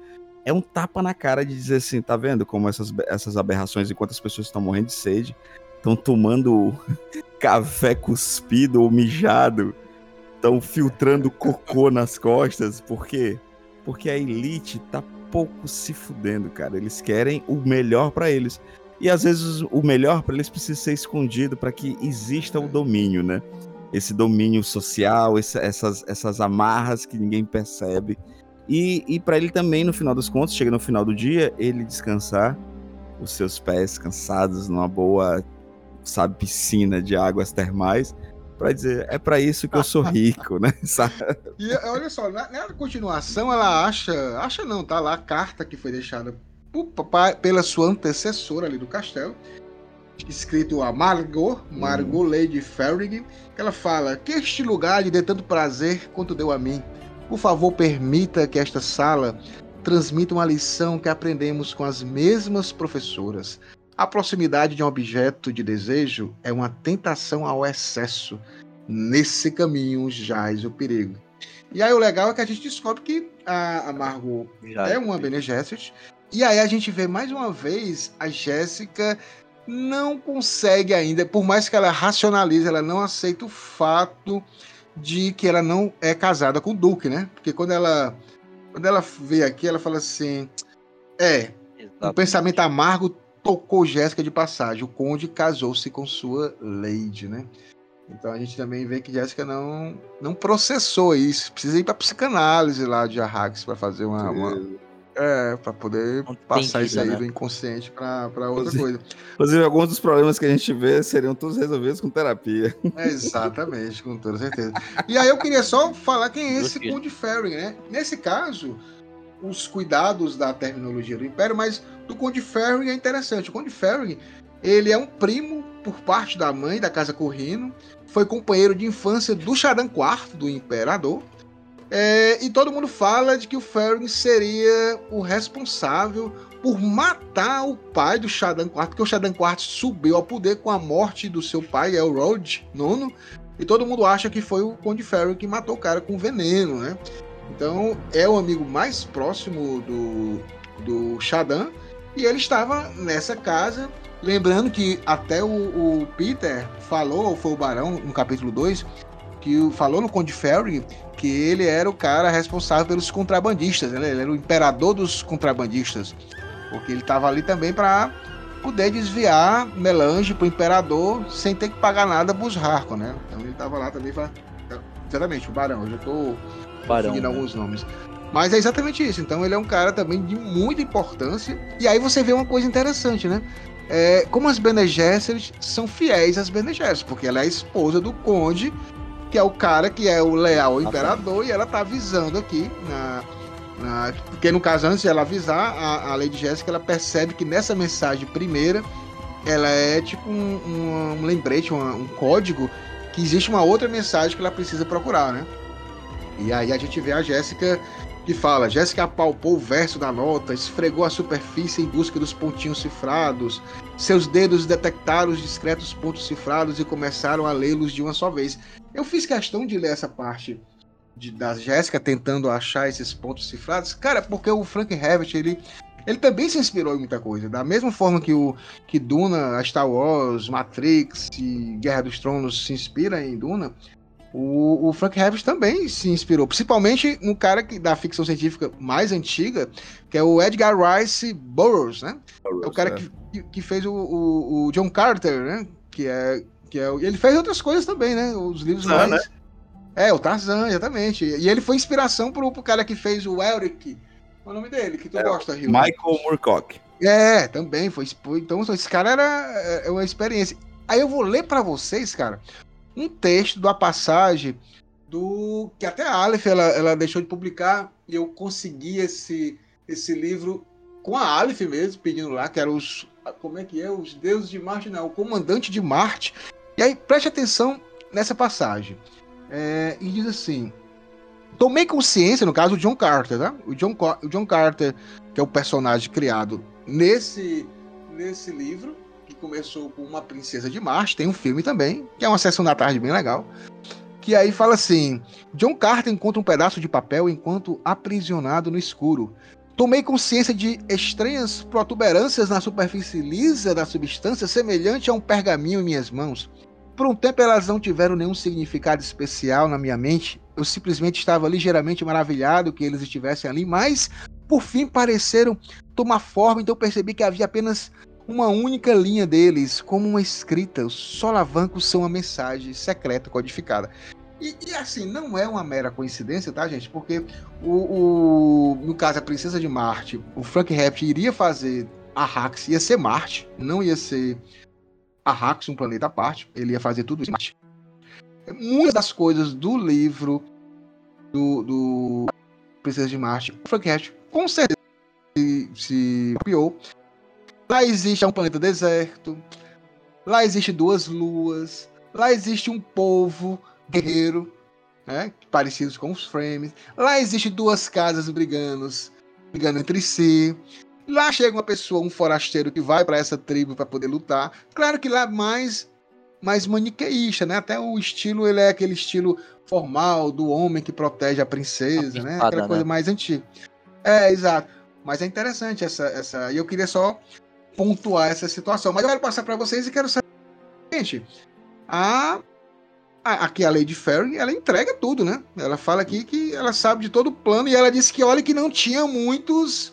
é um tapa na cara de dizer assim, tá vendo como essas, essas aberrações, enquanto as pessoas estão morrendo de sede, estão tomando café cuspido ou mijado, estão filtrando cocô nas costas, por quê? Porque a elite tá pouco se fudendo, cara. Eles querem o melhor para eles. E às vezes o melhor para eles precisa ser escondido para que exista o domínio, né? Esse domínio social, essas, essas amarras que ninguém percebe e, e para ele também, no final dos contos, chega no final do dia, ele descansar, os seus pés cansados numa boa, sabe, piscina de águas termais, para dizer, é para isso que eu sou rico, né? e olha só, na, na, continuação ela acha, acha não, tá lá a carta que foi deixada por, pela sua antecessora ali do castelo, escrito a Margot, Margot hum. Lady Ferrig, que ela fala que este lugar lhe dê tanto prazer quanto deu a mim. Por favor, permita que esta sala transmita uma lição que aprendemos com as mesmas professoras. A proximidade de um objeto de desejo é uma tentação ao excesso. Nesse caminho jaz o perigo. E aí o legal é que a gente descobre que a, a Margot Já é uma Bene Gesserit. E aí a gente vê mais uma vez a Jéssica não consegue ainda, por mais que ela racionalize, ela não aceita o fato de que ela não é casada com o Duque, né? Porque quando ela quando ela vê aqui, ela fala assim: é, o um pensamento amargo tocou Jéssica de passagem. O conde casou-se com sua lady, né? Então a gente também vê que Jéssica não não processou isso. Precisa ir para psicanálise lá de Arrax para fazer uma, uma, é, pra poder passar isso aí né? do inconsciente pra, pra outra inclusive, coisa. Inclusive, alguns dos problemas que a gente vê seriam todos resolvidos com terapia. exatamente, com toda certeza. E aí eu queria só falar quem é esse Conde Ferry, né? Nesse caso, os cuidados da terminologia do Império, mas do Conde Ferry é interessante. O Conde Ferry, ele é um primo por parte da mãe da Casa Corrino, foi companheiro de infância do Charan IV, do Imperador, é, e todo mundo fala de que o Ferring seria o responsável por matar o pai do Shadan IV, porque o Shadan IV subiu ao poder com a morte do seu pai, Elrond IX, e todo mundo acha que foi o Conde Ferring que matou o cara com veneno, né? Então é o amigo mais próximo do, do Shadan, e ele estava nessa casa. Lembrando que até o, o Peter falou, ou foi o Barão, no capítulo 2, que falou no Conde Ferry que ele era o cara responsável pelos contrabandistas, né? ele era o imperador dos contrabandistas, porque ele estava ali também para poder desviar melange para o imperador sem ter que pagar nada para os Harkon, né? Então ele estava lá também para exatamente o barão. Eu já estou confundindo né? alguns nomes. Mas é exatamente isso. Então ele é um cara também de muita importância. E aí você vê uma coisa interessante, né? É, como as Bene Gesserit são fiéis às Bene Gesserit, porque ela é a esposa do conde, que é o cara que é o leal ao imperador, e ela tá avisando aqui na, na, porque no caso antes de ela avisar a, a Lady Jéssica, ela percebe que nessa mensagem primeira ela é tipo um, um, um lembrete, um, um código que existe uma outra mensagem que ela precisa procurar, né? E aí a gente vê a Jéssica que fala: Jéssica apalpou o verso da nota, esfregou a superfície em busca dos pontinhos cifrados. Seus dedos detectaram os discretos pontos cifrados e começaram a lê-los de uma só vez. Eu fiz questão de ler essa parte de, da Jéssica tentando achar esses pontos cifrados, cara, porque o Frank Herbert ele ele também se inspirou em muita coisa. Da mesma forma que o que Duna, Star Wars, Matrix e Guerra dos Tronos se inspira em Duna, o, o Frank Herbert também se inspirou, principalmente no cara que, da ficção científica mais antiga, que é o Edgar Rice Burroughs, né? Burroughs, é o cara é. Que, que fez o, o, o, John Carter, né? Que é, que é, ele fez outras coisas também, né? Os livros mais... Né? É, o Tarzan, exatamente. E ele foi inspiração pro, pro cara que fez o Elric. Qual é o nome dele? Que tu é, gosta, Rio? Michael Moorcock. É, também foi. Então, esse cara era é uma experiência. Aí eu vou ler para vocês, cara, um texto da passagem do que até a Aleph ela, ela deixou de publicar e eu consegui esse esse livro com a Aleph mesmo pedindo lá que era os como é que é os deuses de Marte não o comandante de Marte e aí preste atenção nessa passagem é, e diz assim tomei consciência no caso o John Carter tá? o John o John Carter que é o personagem criado nesse nesse livro começou com Uma Princesa de Marte, tem um filme também, que é uma sessão da tarde bem legal. Que aí fala assim: John Carter encontra um pedaço de papel enquanto aprisionado no escuro. Tomei consciência de estranhas protuberâncias na superfície lisa da substância, semelhante a um pergaminho em minhas mãos. Por um tempo elas não tiveram nenhum significado especial na minha mente. Eu simplesmente estava ligeiramente maravilhado que eles estivessem ali, mas por fim pareceram tomar forma, então percebi que havia apenas uma única linha deles, como uma escrita. Os solavancos são uma mensagem secreta codificada. E, e, assim, não é uma mera coincidência, tá, gente? Porque o, o, no caso, a Princesa de Marte, o Frank Herbert iria fazer a Hax, ia ser Marte, não ia ser a Hax, um planeta à parte, ele ia fazer tudo isso Marte. Muitas das coisas do livro do, do Princesa de Marte, o Frank Herbert com certeza se, se copiou Lá existe um planeta deserto. Lá existe duas luas. Lá existe um povo guerreiro, né, parecidos com os frames. Lá existe duas casas brigando, brigando entre si. Lá chega uma pessoa, um forasteiro que vai para essa tribo para poder lutar. Claro que lá é mais mais maniqueísta, né? Até o estilo ele é aquele estilo formal do homem que protege a princesa, a né? Aquela né? coisa mais antiga. É, exato. Mas é interessante essa essa. E eu queria só pontuar essa situação. Mas eu quero passar para vocês e quero saber, gente, a, a aqui a Lady Ferry, ela entrega tudo, né? Ela fala aqui que ela sabe de todo o plano e ela disse que olha que não tinha muitos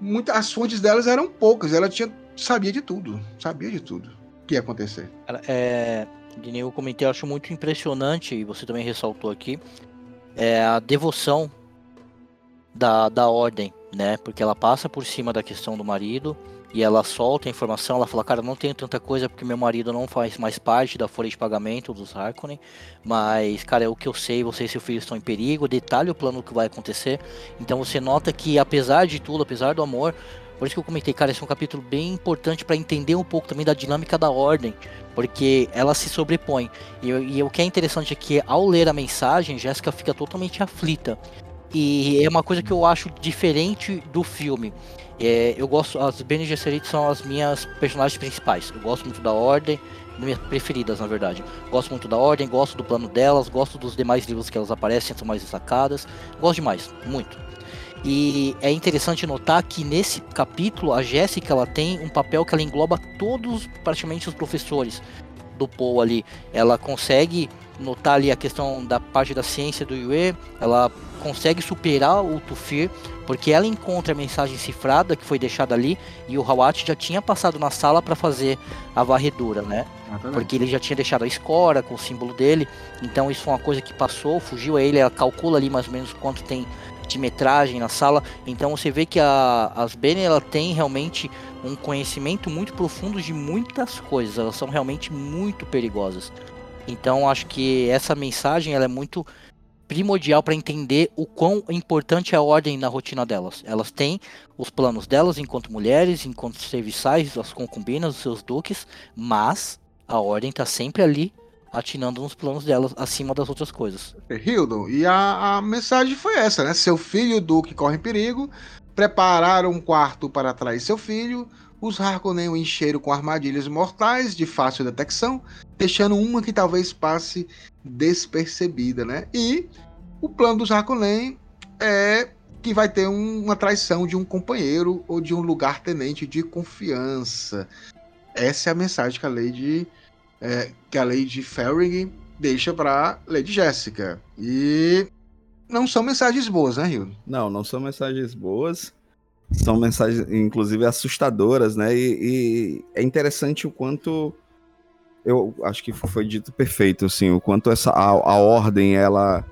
muitas as fontes delas eram poucas, ela tinha sabia de tudo, sabia de tudo que ia acontecer. É, de eu comentei, eu acho muito impressionante e você também ressaltou aqui é a devoção da, da ordem, né? Porque ela passa por cima da questão do marido, e ela solta a informação, ela fala, cara, não tenho tanta coisa porque meu marido não faz mais parte da folha de pagamento dos Harkonnen, mas, cara, é o que eu sei, você e seu filho estão em perigo, detalhe o plano que vai acontecer, então você nota que apesar de tudo, apesar do amor, por isso que eu comentei, cara, esse é um capítulo bem importante para entender um pouco também da dinâmica da ordem, porque ela se sobrepõe, e, e o que é interessante é que ao ler a mensagem, Jéssica fica totalmente aflita, e é uma coisa que eu acho diferente do filme. É, eu gosto, as Bene Gesserit são as minhas personagens principais. Eu gosto muito da Ordem, minhas preferidas na verdade. Gosto muito da Ordem, gosto do plano delas, gosto dos demais livros que elas aparecem, são mais destacadas. Gosto demais, muito. E é interessante notar que nesse capítulo a Jéssica ela tem um papel que ela engloba todos praticamente os professores do Paul ali, ela consegue notar ali a questão da parte da ciência do Yue, ela consegue superar o Tufir, porque ela encontra a mensagem cifrada que foi deixada ali e o Hawat já tinha passado na sala para fazer a varredura, né? Porque ele já tinha deixado a escora com o símbolo dele, então isso foi uma coisa que passou, fugiu a ele, ela calcula ali mais ou menos quanto tem de metragem na sala, então você vê que a, as Bene ela tem realmente um conhecimento muito profundo de muitas coisas, elas são realmente muito perigosas. Então acho que essa mensagem ela é muito primordial para entender o quão importante é a ordem na rotina delas. Elas têm os planos delas enquanto mulheres, enquanto serviçais, as concubinas, os seus duques, mas a ordem está sempre ali atinando nos planos delas acima das outras coisas. Hildon, e a, a mensagem foi essa, né? Seu filho Duque corre perigo, prepararam um quarto para atrair seu filho, os Harkonnen o encheram com armadilhas mortais de fácil detecção, deixando uma que talvez passe despercebida, né? E o plano dos Harkonnen é que vai ter um, uma traição de um companheiro ou de um lugar-tenente de confiança. Essa é a mensagem que a Lady, é, que a Lady Ferring deixa para Lady Jéssica. E não são mensagens boas, né, Rio? Não, não são mensagens boas. São mensagens, inclusive, assustadoras, né? E, e é interessante o quanto eu acho que foi dito perfeito, assim, o quanto essa a, a, ordem, ela,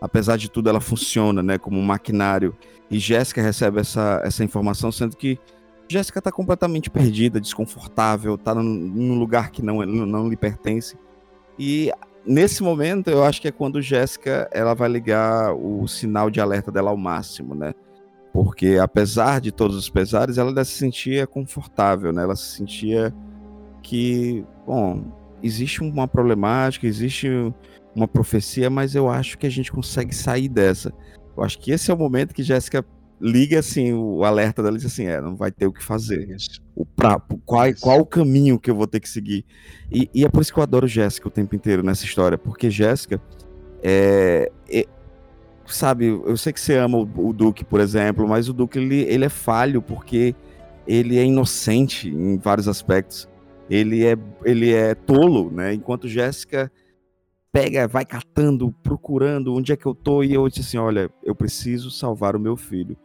apesar de tudo, ela funciona, né, como um maquinário. E Jéssica recebe essa, essa informação, sendo que Jéssica está completamente perdida, desconfortável, está num, num, lugar que não, não, não lhe pertence. E nesse momento, eu acho que é quando Jéssica ela vai ligar o sinal de alerta dela ao máximo, né? Porque apesar de todos os pesares, ela se sentia confortável, né? Ela se sentia que, bom, existe uma problemática, existe uma profecia, mas eu acho que a gente consegue sair dessa. Eu acho que esse é o momento que Jéssica liga assim o alerta dela e diz assim, é, não vai ter o que fazer. O pra, qual, qual o caminho que eu vou ter que seguir? E, e é por isso que eu adoro Jéssica o tempo inteiro nessa história, porque Jéssica é, é, sabe, eu sei que você ama o, o, Duque, por exemplo, mas o Duque ele, ele é falho porque ele é inocente em vários aspectos ele é, ele é tolo, né? Enquanto Jéssica pega, vai catando, procurando onde é que eu tô, e eu disse assim: olha, eu preciso salvar o meu filho.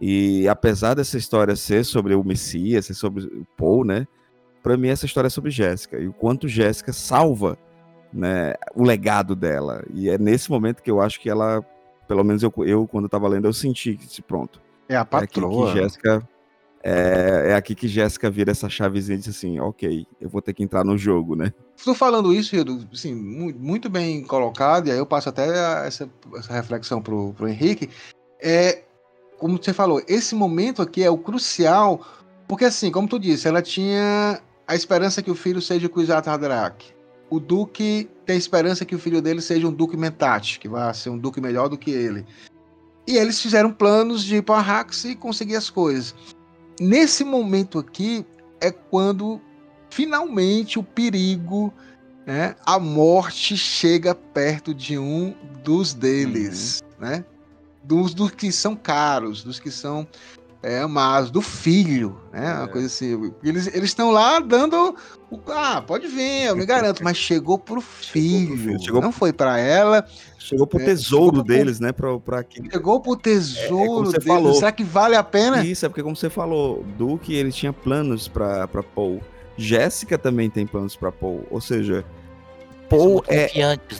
E apesar dessa história ser sobre o Messias, ser sobre o Paul, né? Para mim, essa história é sobre Jéssica e o quanto Jéssica salva né, o legado dela. E é nesse momento que eu acho que ela, pelo menos eu, eu quando eu tava lendo, eu senti que, pronto. É a patroa. É que Jéssica é, é aqui que Jéssica vira essa chavezinha e diz assim, ok, eu vou ter que entrar no jogo, né? Estou falando isso, Hildo, assim, muito bem colocado, e aí eu passo até essa, essa reflexão pro, pro Henrique. É, como você falou, esse momento aqui é o crucial, porque assim, como tu disse, ela tinha a esperança que o filho seja Kuzat Haderach. O Duque tem a esperança que o filho dele seja um Duque Mentat, que vai ser um Duque melhor do que ele. E eles fizeram planos de ir para Arrax e conseguir as coisas. Nesse momento aqui é quando finalmente o perigo, né, a morte chega perto de um dos deles, uhum. né? Dos, dos que são caros, dos que são é, amados, do filho, né? Uma é. coisa assim. Eles estão lá dando. O, ah, pode vir, eu me garanto, mas chegou pro filho. Chegou pro filho. Chegou não foi para ela. Chegou pro é, tesouro deles, pro, né? Pra, pra que... Chegou pro tesouro é, é deles. Falou. Será que vale a pena? Isso, é porque, como você falou, Duke ele tinha planos para Paul. Jéssica também tem planos para Paul. Ou seja, Paul é,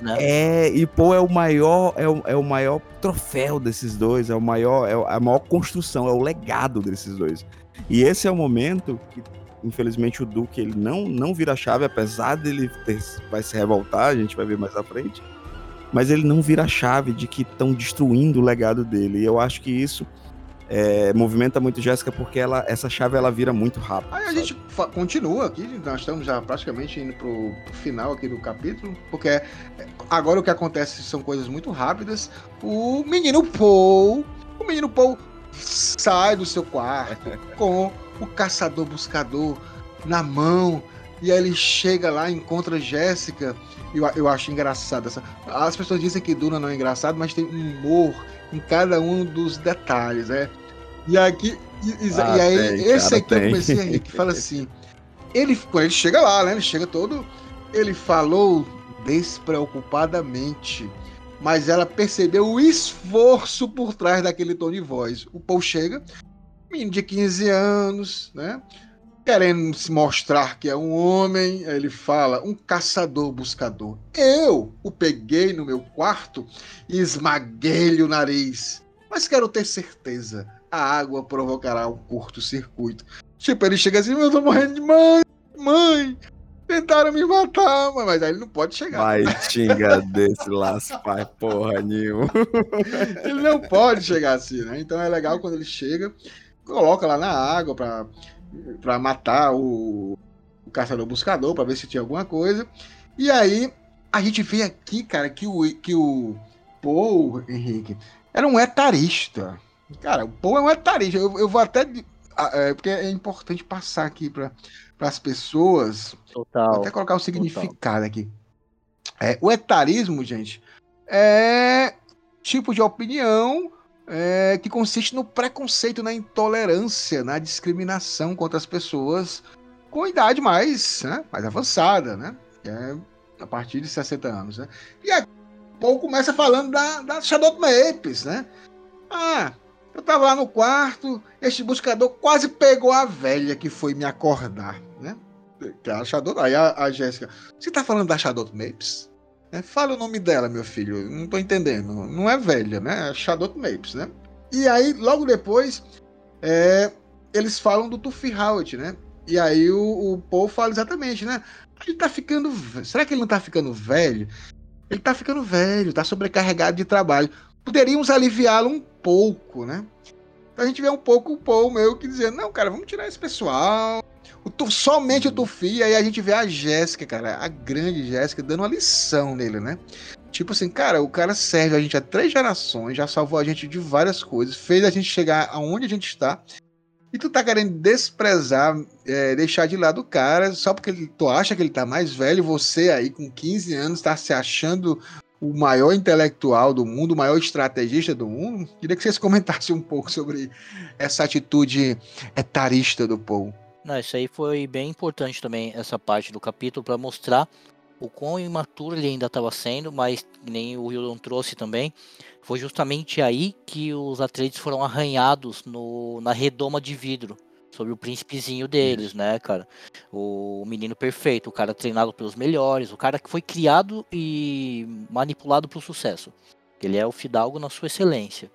né? é e Paul é o maior é o, é o maior troféu desses dois, é o maior é a maior construção, é o legado desses dois. E esse é o momento que infelizmente o Duque ele não não vira a chave, apesar dele ter, vai se revoltar, a gente vai ver mais à frente. Mas ele não vira a chave de que estão destruindo o legado dele. E eu acho que isso é, movimenta muito Jéssica porque ela, essa chave ela vira muito rápido. Aí a sabe? gente continua aqui, nós estamos já praticamente indo pro, pro, final aqui do capítulo, porque é, agora o que acontece são coisas muito rápidas. O menino Paul, o menino Paul sai do seu quarto com o caçador buscador na mão e aí ele chega lá, encontra Jéssica. Eu, eu acho engraçado essa. As pessoas dizem que Duna não é engraçado, mas tem humor em cada um dos detalhes, né? E aqui, e, ah, e aí, tem, esse cara, aqui tem. eu comecei a rir, que fala assim. Ele, ele chega lá, né? Ele chega todo Ele falou despreocupadamente, mas ela percebeu o esforço por trás daquele tom de voz. O Paul chega, menino de 15 anos, né? Querendo se mostrar que é um homem, ele fala, um caçador buscador. Eu o peguei no meu quarto e esmaguei-lhe o nariz. Mas quero ter certeza, a água provocará um curto-circuito. Tipo, ele chega assim, eu tô morrendo de mãe, mãe, tentaram me matar, mas aí ele não pode chegar. Vai xinga desse pai, porra nenhuma. ele não pode chegar assim, né? Então é legal quando ele chega, coloca lá na água pra, pra matar o, o caçador-buscador, pra ver se tinha alguma coisa. E aí a gente vê aqui, cara, que o, que o Paul, Henrique, era um etarista. Cara, o Paul é um etarista. Eu, eu vou até é, porque é importante passar aqui para as pessoas. Total. Vou até colocar o significado total. aqui. É, o etarismo, gente, é tipo de opinião é, que consiste no preconceito, na intolerância, na discriminação contra as pessoas com idade mais, né, mais avançada, né? É a partir de 60 anos, né? E aí, Paul começa falando da, da Shadow Mapes, né? Ah, eu tava lá no quarto, este buscador quase pegou a velha que foi me acordar, né? Que é a Shadow, aí a, a Jéssica, você tá falando da Shadow Mapes? É, fala o nome dela, meu filho. Não tô entendendo. Não é velha, né? É Shadow Mapes, né? E aí, logo depois, é, eles falam do Tuffy Howard, né? E aí o, o Paul fala exatamente, né? Ele tá ficando. Será que ele não tá ficando velho? Ele tá ficando velho, tá sobrecarregado de trabalho poderíamos aliviá-lo um pouco, né? Então a gente vê um pouco o Paul meio que dizendo, não, cara, vamos tirar esse pessoal. O tu, somente o Tufi, aí a gente vê a Jéssica, cara, a grande Jéssica, dando uma lição nele, né? Tipo assim, cara, o cara serve a gente há três gerações, já salvou a gente de várias coisas, fez a gente chegar aonde a gente está. E tu tá querendo desprezar, é, deixar de lado o cara, só porque tu acha que ele tá mais velho, você aí com 15 anos tá se achando o maior intelectual do mundo, o maior estrategista do mundo. Queria que vocês comentassem um pouco sobre essa atitude etarista do Paul. Não, isso aí foi bem importante também, essa parte do capítulo, para mostrar o quão imaturo ele ainda estava sendo, mas nem o Hildon trouxe também. Foi justamente aí que os atletas foram arranhados no, na redoma de vidro sobre o príncipezinho deles, né, cara? O menino perfeito, o cara treinado pelos melhores, o cara que foi criado e manipulado para o sucesso. Ele é o fidalgo na sua excelência.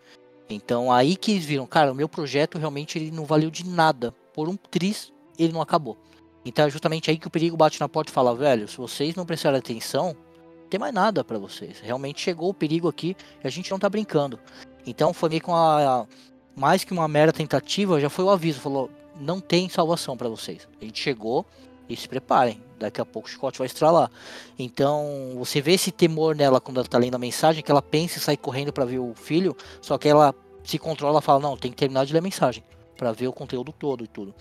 Então aí que eles viram, cara, o meu projeto realmente ele não valeu de nada. Por um tris, ele não acabou. Então é justamente aí que o perigo bate na porta e fala, velho, se vocês não prestarem atenção, não tem mais nada para vocês. Realmente chegou o perigo aqui e a gente não tá brincando. Então foi meio que uma mais que uma mera tentativa, já foi o aviso, falou, não tem salvação para vocês. A gente chegou e se preparem. Daqui a pouco o chicote vai estralar. Então, você vê esse temor nela quando ela tá lendo a mensagem, que ela pensa em sair correndo para ver o filho, só que ela se controla e fala: Não, tem que terminar de ler a mensagem para ver o conteúdo todo e tudo.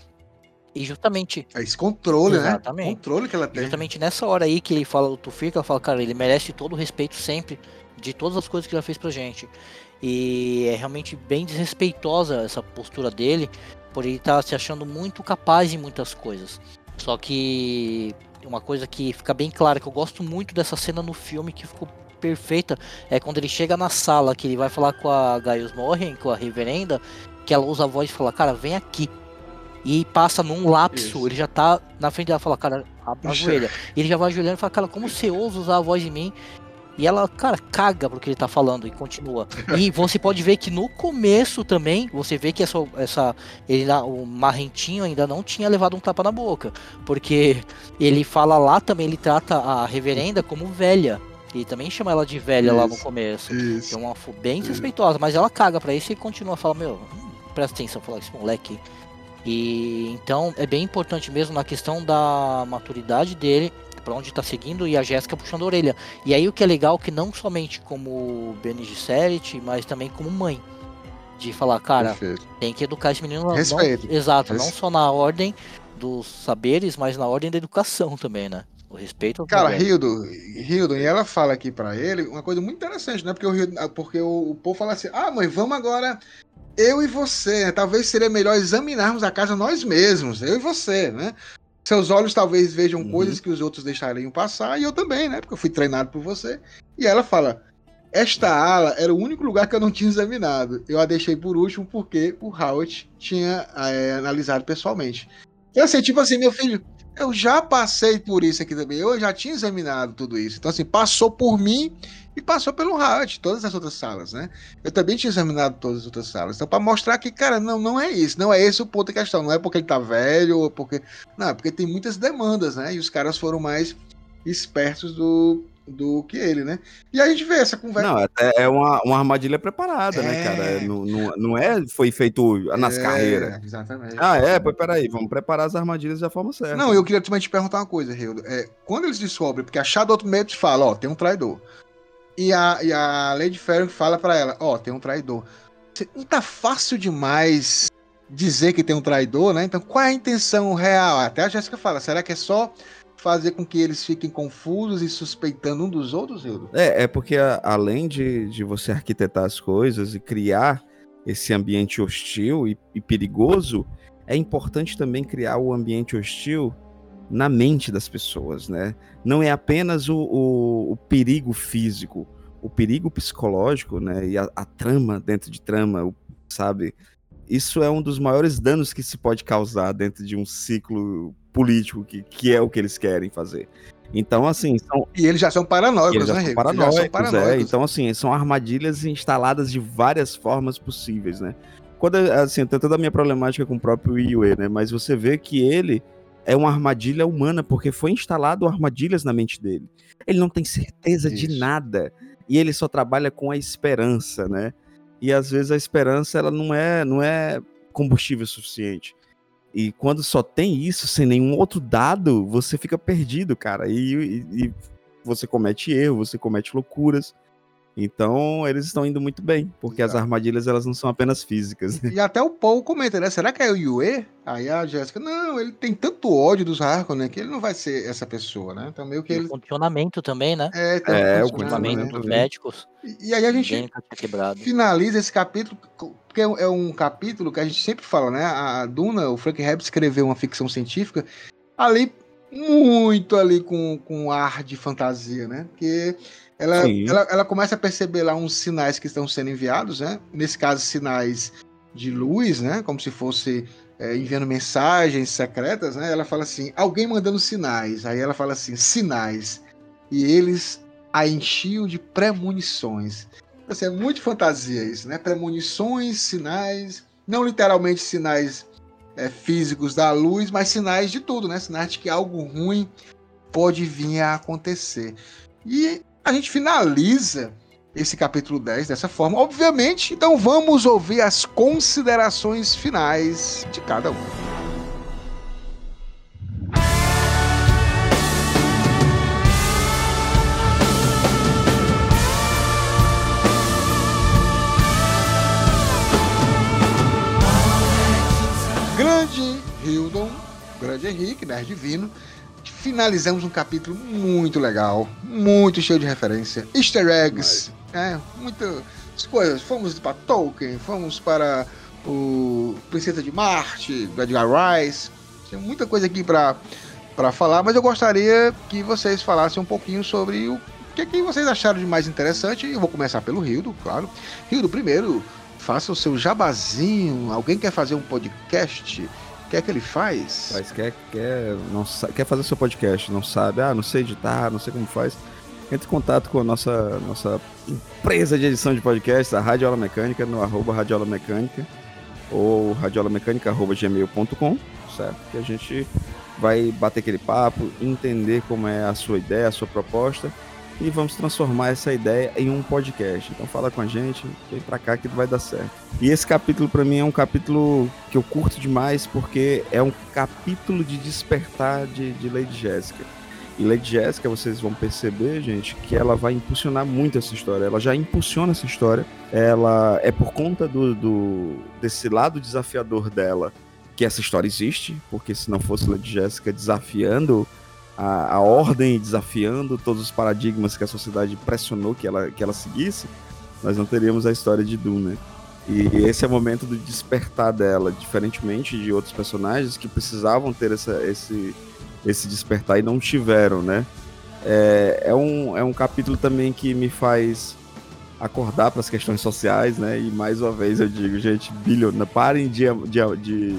E justamente. É esse controle, né? exatamente, né? Controle que ela tem. Justamente nessa hora aí que ele fala do Tufir, que ela fala, cara, ele merece todo o respeito sempre de todas as coisas que ele fez pra gente. E é realmente bem desrespeitosa essa postura dele por ele estar tá se achando muito capaz em muitas coisas. Só que uma coisa que fica bem clara, que eu gosto muito dessa cena no filme, que ficou perfeita, é quando ele chega na sala, que ele vai falar com a Gaius Morhen, com a reverenda, que ela usa a voz e fala, cara, vem aqui. E passa num lapso, Isso. ele já tá na frente dela fala, cara, ajoelha. Ele já vai ajoelhando e fala, cara, como você ousa usar a voz em mim? E ela, cara, caga pro que ele tá falando e continua. E você pode ver que no começo também, você vê que essa, essa ele, o Marrentinho ainda não tinha levado um tapa na boca. Porque ele fala lá também, ele trata a reverenda como velha. E também chama ela de velha isso, lá no começo. Isso, é uma bem desrespeitosa, mas ela caga pra isso e continua a falar, meu, hum, presta atenção, falar esse moleque. E então é bem importante mesmo na questão da maturidade dele para onde está seguindo e a Jéssica puxando a orelha. E aí o que é legal é que não somente como Bene Gesserit, mas também como mãe. De falar, cara, Perfeito. tem que educar esse menino. Respeito. Não, exato, Respeito. não só na ordem dos saberes, mas na ordem da educação também, né? O respeito. Cara, Hildo, Hildo, e ela fala aqui para ele uma coisa muito interessante, né? Porque o, porque o, o povo fala assim: ah, mãe, vamos agora eu e você. Né? Talvez seria melhor examinarmos a casa nós mesmos, eu e você, né? seus olhos talvez vejam uhum. coisas que os outros deixariam passar, e eu também, né? Porque eu fui treinado por você. E ela fala: esta ala era o único lugar que eu não tinha examinado. Eu a deixei por último porque o Howard tinha é, analisado pessoalmente. Eu sei, tipo assim, meu filho, eu já passei por isso aqui também. Eu já tinha examinado tudo isso. Então, assim, passou por mim e passou pelo Howard, todas as outras salas, né? Eu também tinha examinado todas as outras salas. Então, para mostrar que, cara, não, não é isso. Não é esse o ponto da questão. Não é porque ele tá velho ou porque. Não, é porque tem muitas demandas, né? E os caras foram mais espertos do, do que ele, né? E a gente vê essa conversa. Não, é uma, uma armadilha preparada, né, é... né, cara? Não, não, não é foi feito nas é, carreiras. Exatamente. Ah, é? Pois peraí, vamos preparar as armadilhas da forma certa. Não, eu queria também te perguntar uma coisa, Rildo. É, quando eles descobrem, porque a Shadow Maps fala, ó, tem um traidor. E a, e a Lady Ferro fala para ela, ó, tem um traidor. Não tá fácil demais dizer que tem um traidor, né? Então, qual é a intenção real? Até a Jéssica fala, será que é só fazer com que eles fiquem confusos e suspeitando um dos outros, Hildo? É, é porque a, além de, de você arquitetar as coisas e criar esse ambiente hostil e, e perigoso, é importante também criar o ambiente hostil na mente das pessoas, né? Não é apenas o, o, o perigo físico, o perigo psicológico, né? E a, a trama dentro de trama, sabe? Isso é um dos maiores danos que se pode causar dentro de um ciclo político, que, que é o que eles querem fazer. Então, assim, são... E eles já são paranoicos, eles já né, são paranoicos, já são paranoicos. É. Então, assim, são armadilhas instaladas de várias formas possíveis, né? Quando, assim, tem toda a minha problemática com o próprio Yue, né? Mas você vê que ele é uma armadilha humana, porque foi instalado armadilhas na mente dele. Ele não tem certeza Isso. de nada. E ele só trabalha com a esperança, né? E às vezes a esperança ela não é, não é combustível suficiente. E quando só tem isso, sem nenhum outro dado, você fica perdido, cara. E, e, e você comete erro, você comete loucuras. Então, eles estão indo muito bem, porque Exato. as armadilhas elas não são apenas físicas. Né? E até o Paul comenta, né? Será que é o Yue? Aí a Jéssica, não, ele tem tanto ódio dos Harkonnen que ele não vai ser essa pessoa, né? Então, meio que ele. O funcionamento também, né? É, tem é, um o funcionamento dos médicos. E, e aí a gente finaliza esse capítulo, porque é um capítulo que a gente sempre fala, né? A Duna, o Frank Herbert escreveu uma ficção científica ali muito ali com, com ar de fantasia, né? Porque ela, ela, ela, começa a perceber lá uns sinais que estão sendo enviados, né? Nesse caso, sinais de luz, né? Como se fosse é, enviando mensagens secretas, né? Ela fala assim, alguém mandando sinais. Aí ela fala assim, sinais. E eles a enchiam de premonições. Assim, é muito fantasia isso, né? Premonições, sinais, não literalmente sinais é, físicos da luz, mas sinais de tudo, né? Sinais de que algo ruim pode vir a acontecer. E a gente finaliza esse capítulo 10 dessa forma, obviamente. Então vamos ouvir as considerações finais de cada um. Grande Hildon, grande Henrique, nerd divino, finalizamos um capítulo muito legal, muito cheio de referência, easter eggs, é, muitas coisas. Fomos para Tolkien, fomos para o Princesa de Marte, do Edgar Rice. Tem muita coisa aqui para para falar, mas eu gostaria que vocês falassem um pouquinho sobre o que, que vocês acharam de mais interessante. Eu vou começar pelo Rildo, claro. Rildo, primeiro, faça o seu jabazinho. Alguém quer fazer um podcast? que é que ele faz? Faz, quer, quer, não, quer fazer seu podcast, não sabe, ah, não sei editar, não sei como faz. Entre em contato com a nossa, nossa empresa de edição de podcast, a Radiola Mecânica, no arroba Radiola Mecânica, ou radiolamecânica.gmail.com, certo? Que a gente vai bater aquele papo, entender como é a sua ideia, a sua proposta e vamos transformar essa ideia em um podcast. Então fala com a gente, vem pra cá que vai dar certo. E esse capítulo para mim é um capítulo que eu curto demais porque é um capítulo de despertar de, de Lady Jéssica. E Lady Jéssica, vocês vão perceber, gente, que ela vai impulsionar muito essa história. Ela já impulsiona essa história. Ela é por conta do, do desse lado desafiador dela que essa história existe, porque se não fosse Lady Jéssica desafiando a, a ordem desafiando todos os paradigmas que a sociedade pressionou que ela, que ela seguisse, nós não teríamos a história de Dune, né? E esse é o momento do despertar dela, diferentemente de outros personagens que precisavam ter essa, esse, esse despertar e não tiveram, né? É, é, um, é um capítulo também que me faz acordar para as questões sociais, né? E mais uma vez eu digo, gente, bilhona, parem de, de, de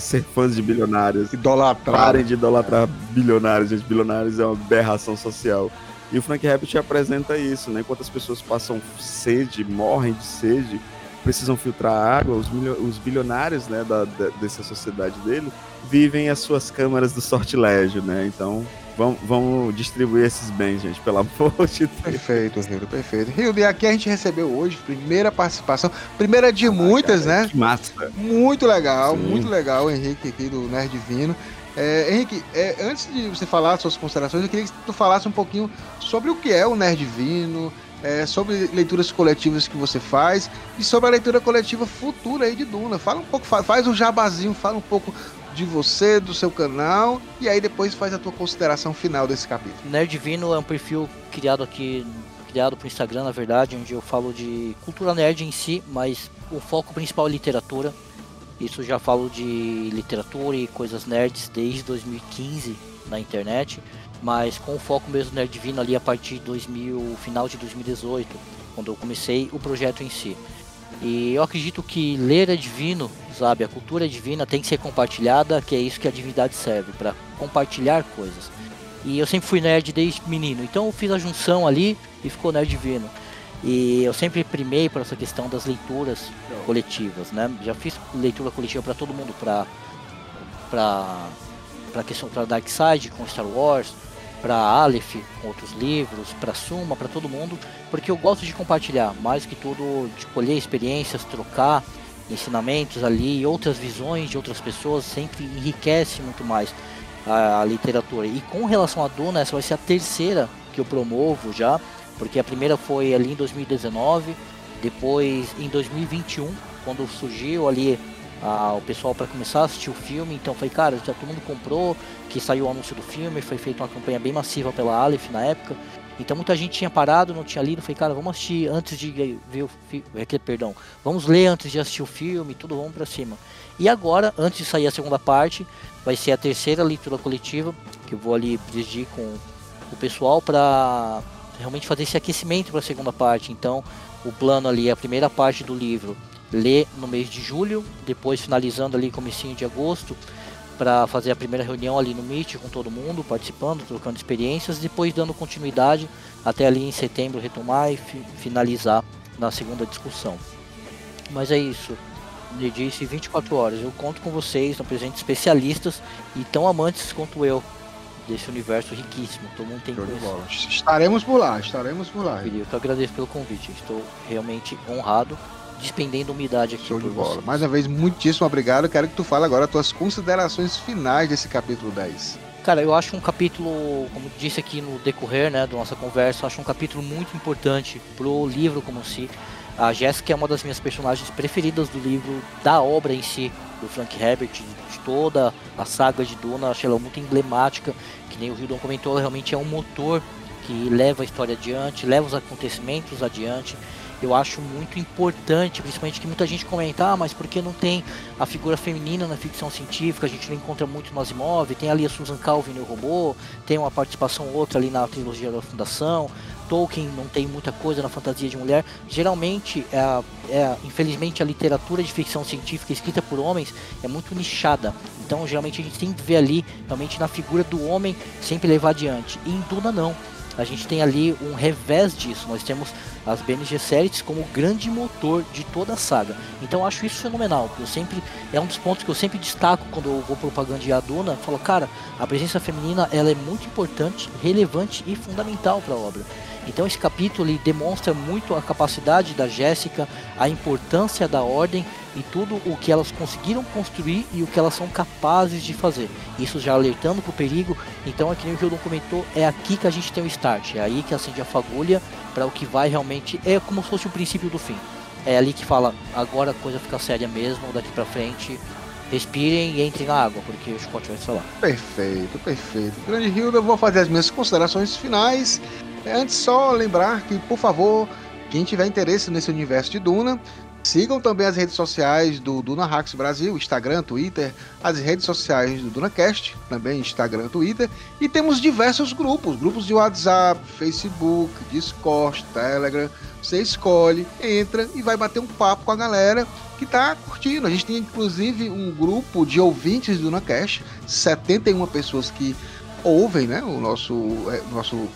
ser fãs de bilionários. Idolatrar. Parem de idolatrar bilionários, gente. Bilionários é uma aberração social. E o Frank Herbert apresenta isso, né? Enquanto as pessoas passam sede, morrem de sede, precisam filtrar água, os, os bilionários, né, da, da, dessa sociedade dele, vivem as suas câmaras do sortilégio, né? Então, vamos, vamos distribuir esses bens, gente, pelo amor de Deus. Perfeito, Rildo, perfeito. Rildo, e aqui a gente recebeu hoje, primeira participação, primeira de ah, muitas, cara, né? Que massa. Muito legal, Sim. muito legal, Henrique aqui do Nerd Divino. É, Henrique, é, antes de você falar suas considerações, eu queria que tu falasse um pouquinho sobre o que é o Nerd Divino, é, sobre leituras coletivas que você faz e sobre a leitura coletiva futura aí de Duna. Fala um pouco, faz um jabazinho, fala um pouco de você, do seu canal, e aí depois faz a tua consideração final desse capítulo. Nerd Divino é um perfil criado aqui, criado para o Instagram, na verdade, onde eu falo de cultura nerd em si, mas o foco principal é literatura. Isso já falo de literatura e coisas nerds desde 2015 na internet, mas com o foco mesmo nerd divino ali a partir de 2000, final de 2018, quando eu comecei o projeto em si. E eu acredito que ler é divino, sabe? A cultura divina tem que ser compartilhada, que é isso que a divindade serve, para compartilhar coisas. E eu sempre fui nerd desde menino, então eu fiz a junção ali e ficou nerd divino. E eu sempre primei por essa questão das leituras coletivas, né? Já fiz leitura coletiva para todo mundo, para para para questão para Dark Side com Star Wars, para Aleph com outros livros, para Suma, para todo mundo, porque eu gosto de compartilhar, mais que tudo de colher experiências, trocar ensinamentos ali, outras visões de outras pessoas, sempre enriquece muito mais a, a literatura. E com relação a Duna, essa vai ser a terceira que eu promovo já porque a primeira foi ali em 2019, depois em 2021, quando surgiu ali o pessoal para começar a assistir o filme, então foi, cara, já todo mundo comprou, que saiu o anúncio do filme, foi feita uma campanha bem massiva pela Aleph na época. Então muita gente tinha parado, não tinha lido, falei, cara, vamos assistir antes de ver o filme, é perdão, vamos ler antes de assistir o filme, tudo vamos para cima. E agora, antes de sair a segunda parte, vai ser a terceira leitura coletiva, que eu vou ali dirigir com o pessoal para realmente fazer esse aquecimento para a segunda parte. Então, o plano ali, a primeira parte do livro, ler no mês de julho, depois finalizando ali comecinho de agosto, para fazer a primeira reunião ali no Meet com todo mundo, participando, trocando experiências, depois dando continuidade até ali em setembro retomar e fi finalizar na segunda discussão. Mas é isso. Me disse 24 horas. Eu conto com vocês, no presente especialistas e tão amantes quanto eu desse universo riquíssimo. Todo mundo tem que Estaremos por lá, estaremos por lá. Eu que agradeço pelo convite. Estou realmente honrado, despendendo umidade aqui Show de bola. Você. Mais uma vez, muitíssimo obrigado. Quero que tu fale agora as tuas considerações finais desse capítulo 10. Cara, eu acho um capítulo, como disse aqui no decorrer né, da nossa conversa, acho um capítulo muito importante pro livro como si. A Jéssica é uma das minhas personagens preferidas do livro, da obra em si, do Frank Herbert, de toda a saga de Duna. Acho ela muito emblemática, que nem o Hildon comentou, ela realmente é um motor que leva a história adiante, leva os acontecimentos adiante. Eu acho muito importante, principalmente que muita gente comenta, ah, mas por que não tem a figura feminina na ficção científica? A gente não encontra muito no Asimov, tem ali a Susan Calvin no robô, tem uma participação outra ali na trilogia da Fundação. Tolkien não tem muita coisa na fantasia de mulher. Geralmente, é, é, infelizmente, a literatura de ficção científica escrita por homens é muito nichada. Então, geralmente, a gente tem que ver ali, realmente, na figura do homem sempre levar adiante. E em Duna, não. A gente tem ali um revés disso. Nós temos as Bene Gesserit como grande motor de toda a saga. Então eu acho isso fenomenal. Eu sempre é um dos pontos que eu sempre destaco quando eu vou propagandear a Duna. Eu falo, cara, a presença feminina ela é muito importante, relevante e fundamental para a obra. Então esse capítulo demonstra muito a capacidade da Jéssica, a importância da ordem e tudo o que elas conseguiram construir e o que elas são capazes de fazer. Isso já alertando para o perigo. Então, no que o comentou, é aqui que a gente tem o start. É aí que acende a fagulha para o que vai realmente. É como se fosse o princípio do fim. É ali que fala, agora a coisa fica séria mesmo, daqui para frente respirem e entrem na água, porque o Scott vai falar. Perfeito, perfeito. Grande Hilda, eu vou fazer as minhas considerações finais. Antes, só lembrar que, por favor, quem tiver interesse nesse universo de Duna, Sigam também as redes sociais do Duna Hacks Brasil, Instagram, Twitter, as redes sociais do DunaCast, também Instagram, Twitter, e temos diversos grupos, grupos de WhatsApp, Facebook, Discord, Telegram. Você escolhe, entra e vai bater um papo com a galera que tá curtindo. A gente tem inclusive um grupo de ouvintes do DunaCast, 71 pessoas que ouvem, né, o nosso, é, nosso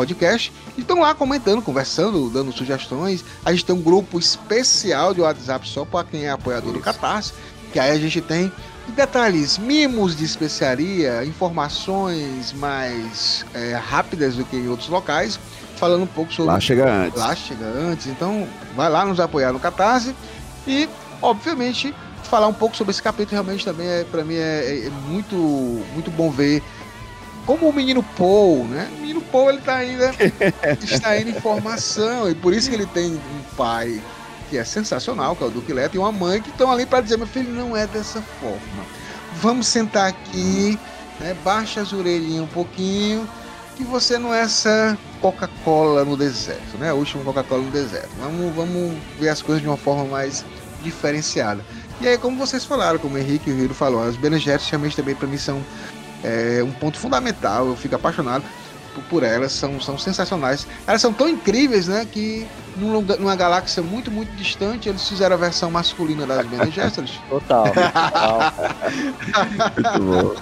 podcast. E estão lá comentando, conversando, dando sugestões. A gente tem um grupo especial de WhatsApp só para quem é apoiador do Catarse. Que aí a gente tem detalhes, mimos de especiaria, informações mais é, rápidas do que em outros locais, falando um pouco sobre. Lá chega antes. Lá chega antes. Então, vai lá nos apoiar no Catarse e, obviamente, falar um pouco sobre esse capítulo. Realmente, também é para mim é, é, muito, muito bom ver como o menino Paul, né? O menino Paul ele tá ainda está indo em formação e por isso que ele tem um pai que é sensacional, que é o Duque Leto, e uma mãe que estão ali para dizer: meu filho não é dessa forma. Vamos sentar aqui, né? baixa as orelhinhas um pouquinho, que você não é essa Coca-Cola no deserto, né? A última Coca-Cola no deserto. Vamos, vamos ver as coisas de uma forma mais diferenciada. E aí, como vocês falaram, como o Henrique e o Hiro falou, as Bene realmente também para mim são é um ponto fundamental. Eu fico apaixonado por, por, elas, são, são sensacionais. Elas são tão incríveis, né? Que num, numa galáxia muito, muito distante, eles fizeram a versão masculina das Bene Gesserit. Total. total. Muito bom.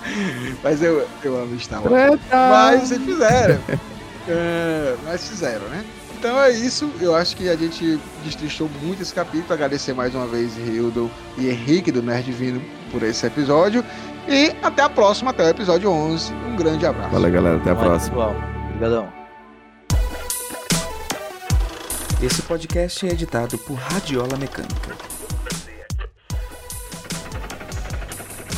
Mas eu, eu amo Star Wars. Mas eles fizeram. É, mas fizeram, né? Então é isso, eu acho que a gente destrinchou muito esse capítulo. Agradecer mais uma vez Hildo e Henrique do Nerd Vindo por esse episódio. E até a próxima, até o episódio 11. Um grande abraço. Valeu, galera. Até a Valeu, próxima. pessoal. Obrigadão. Esse podcast é editado por Radiola Mecânica.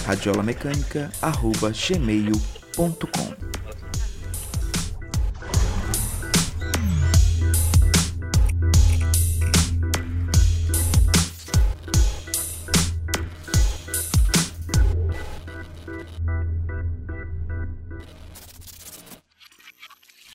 radiolamecânica.gmail.com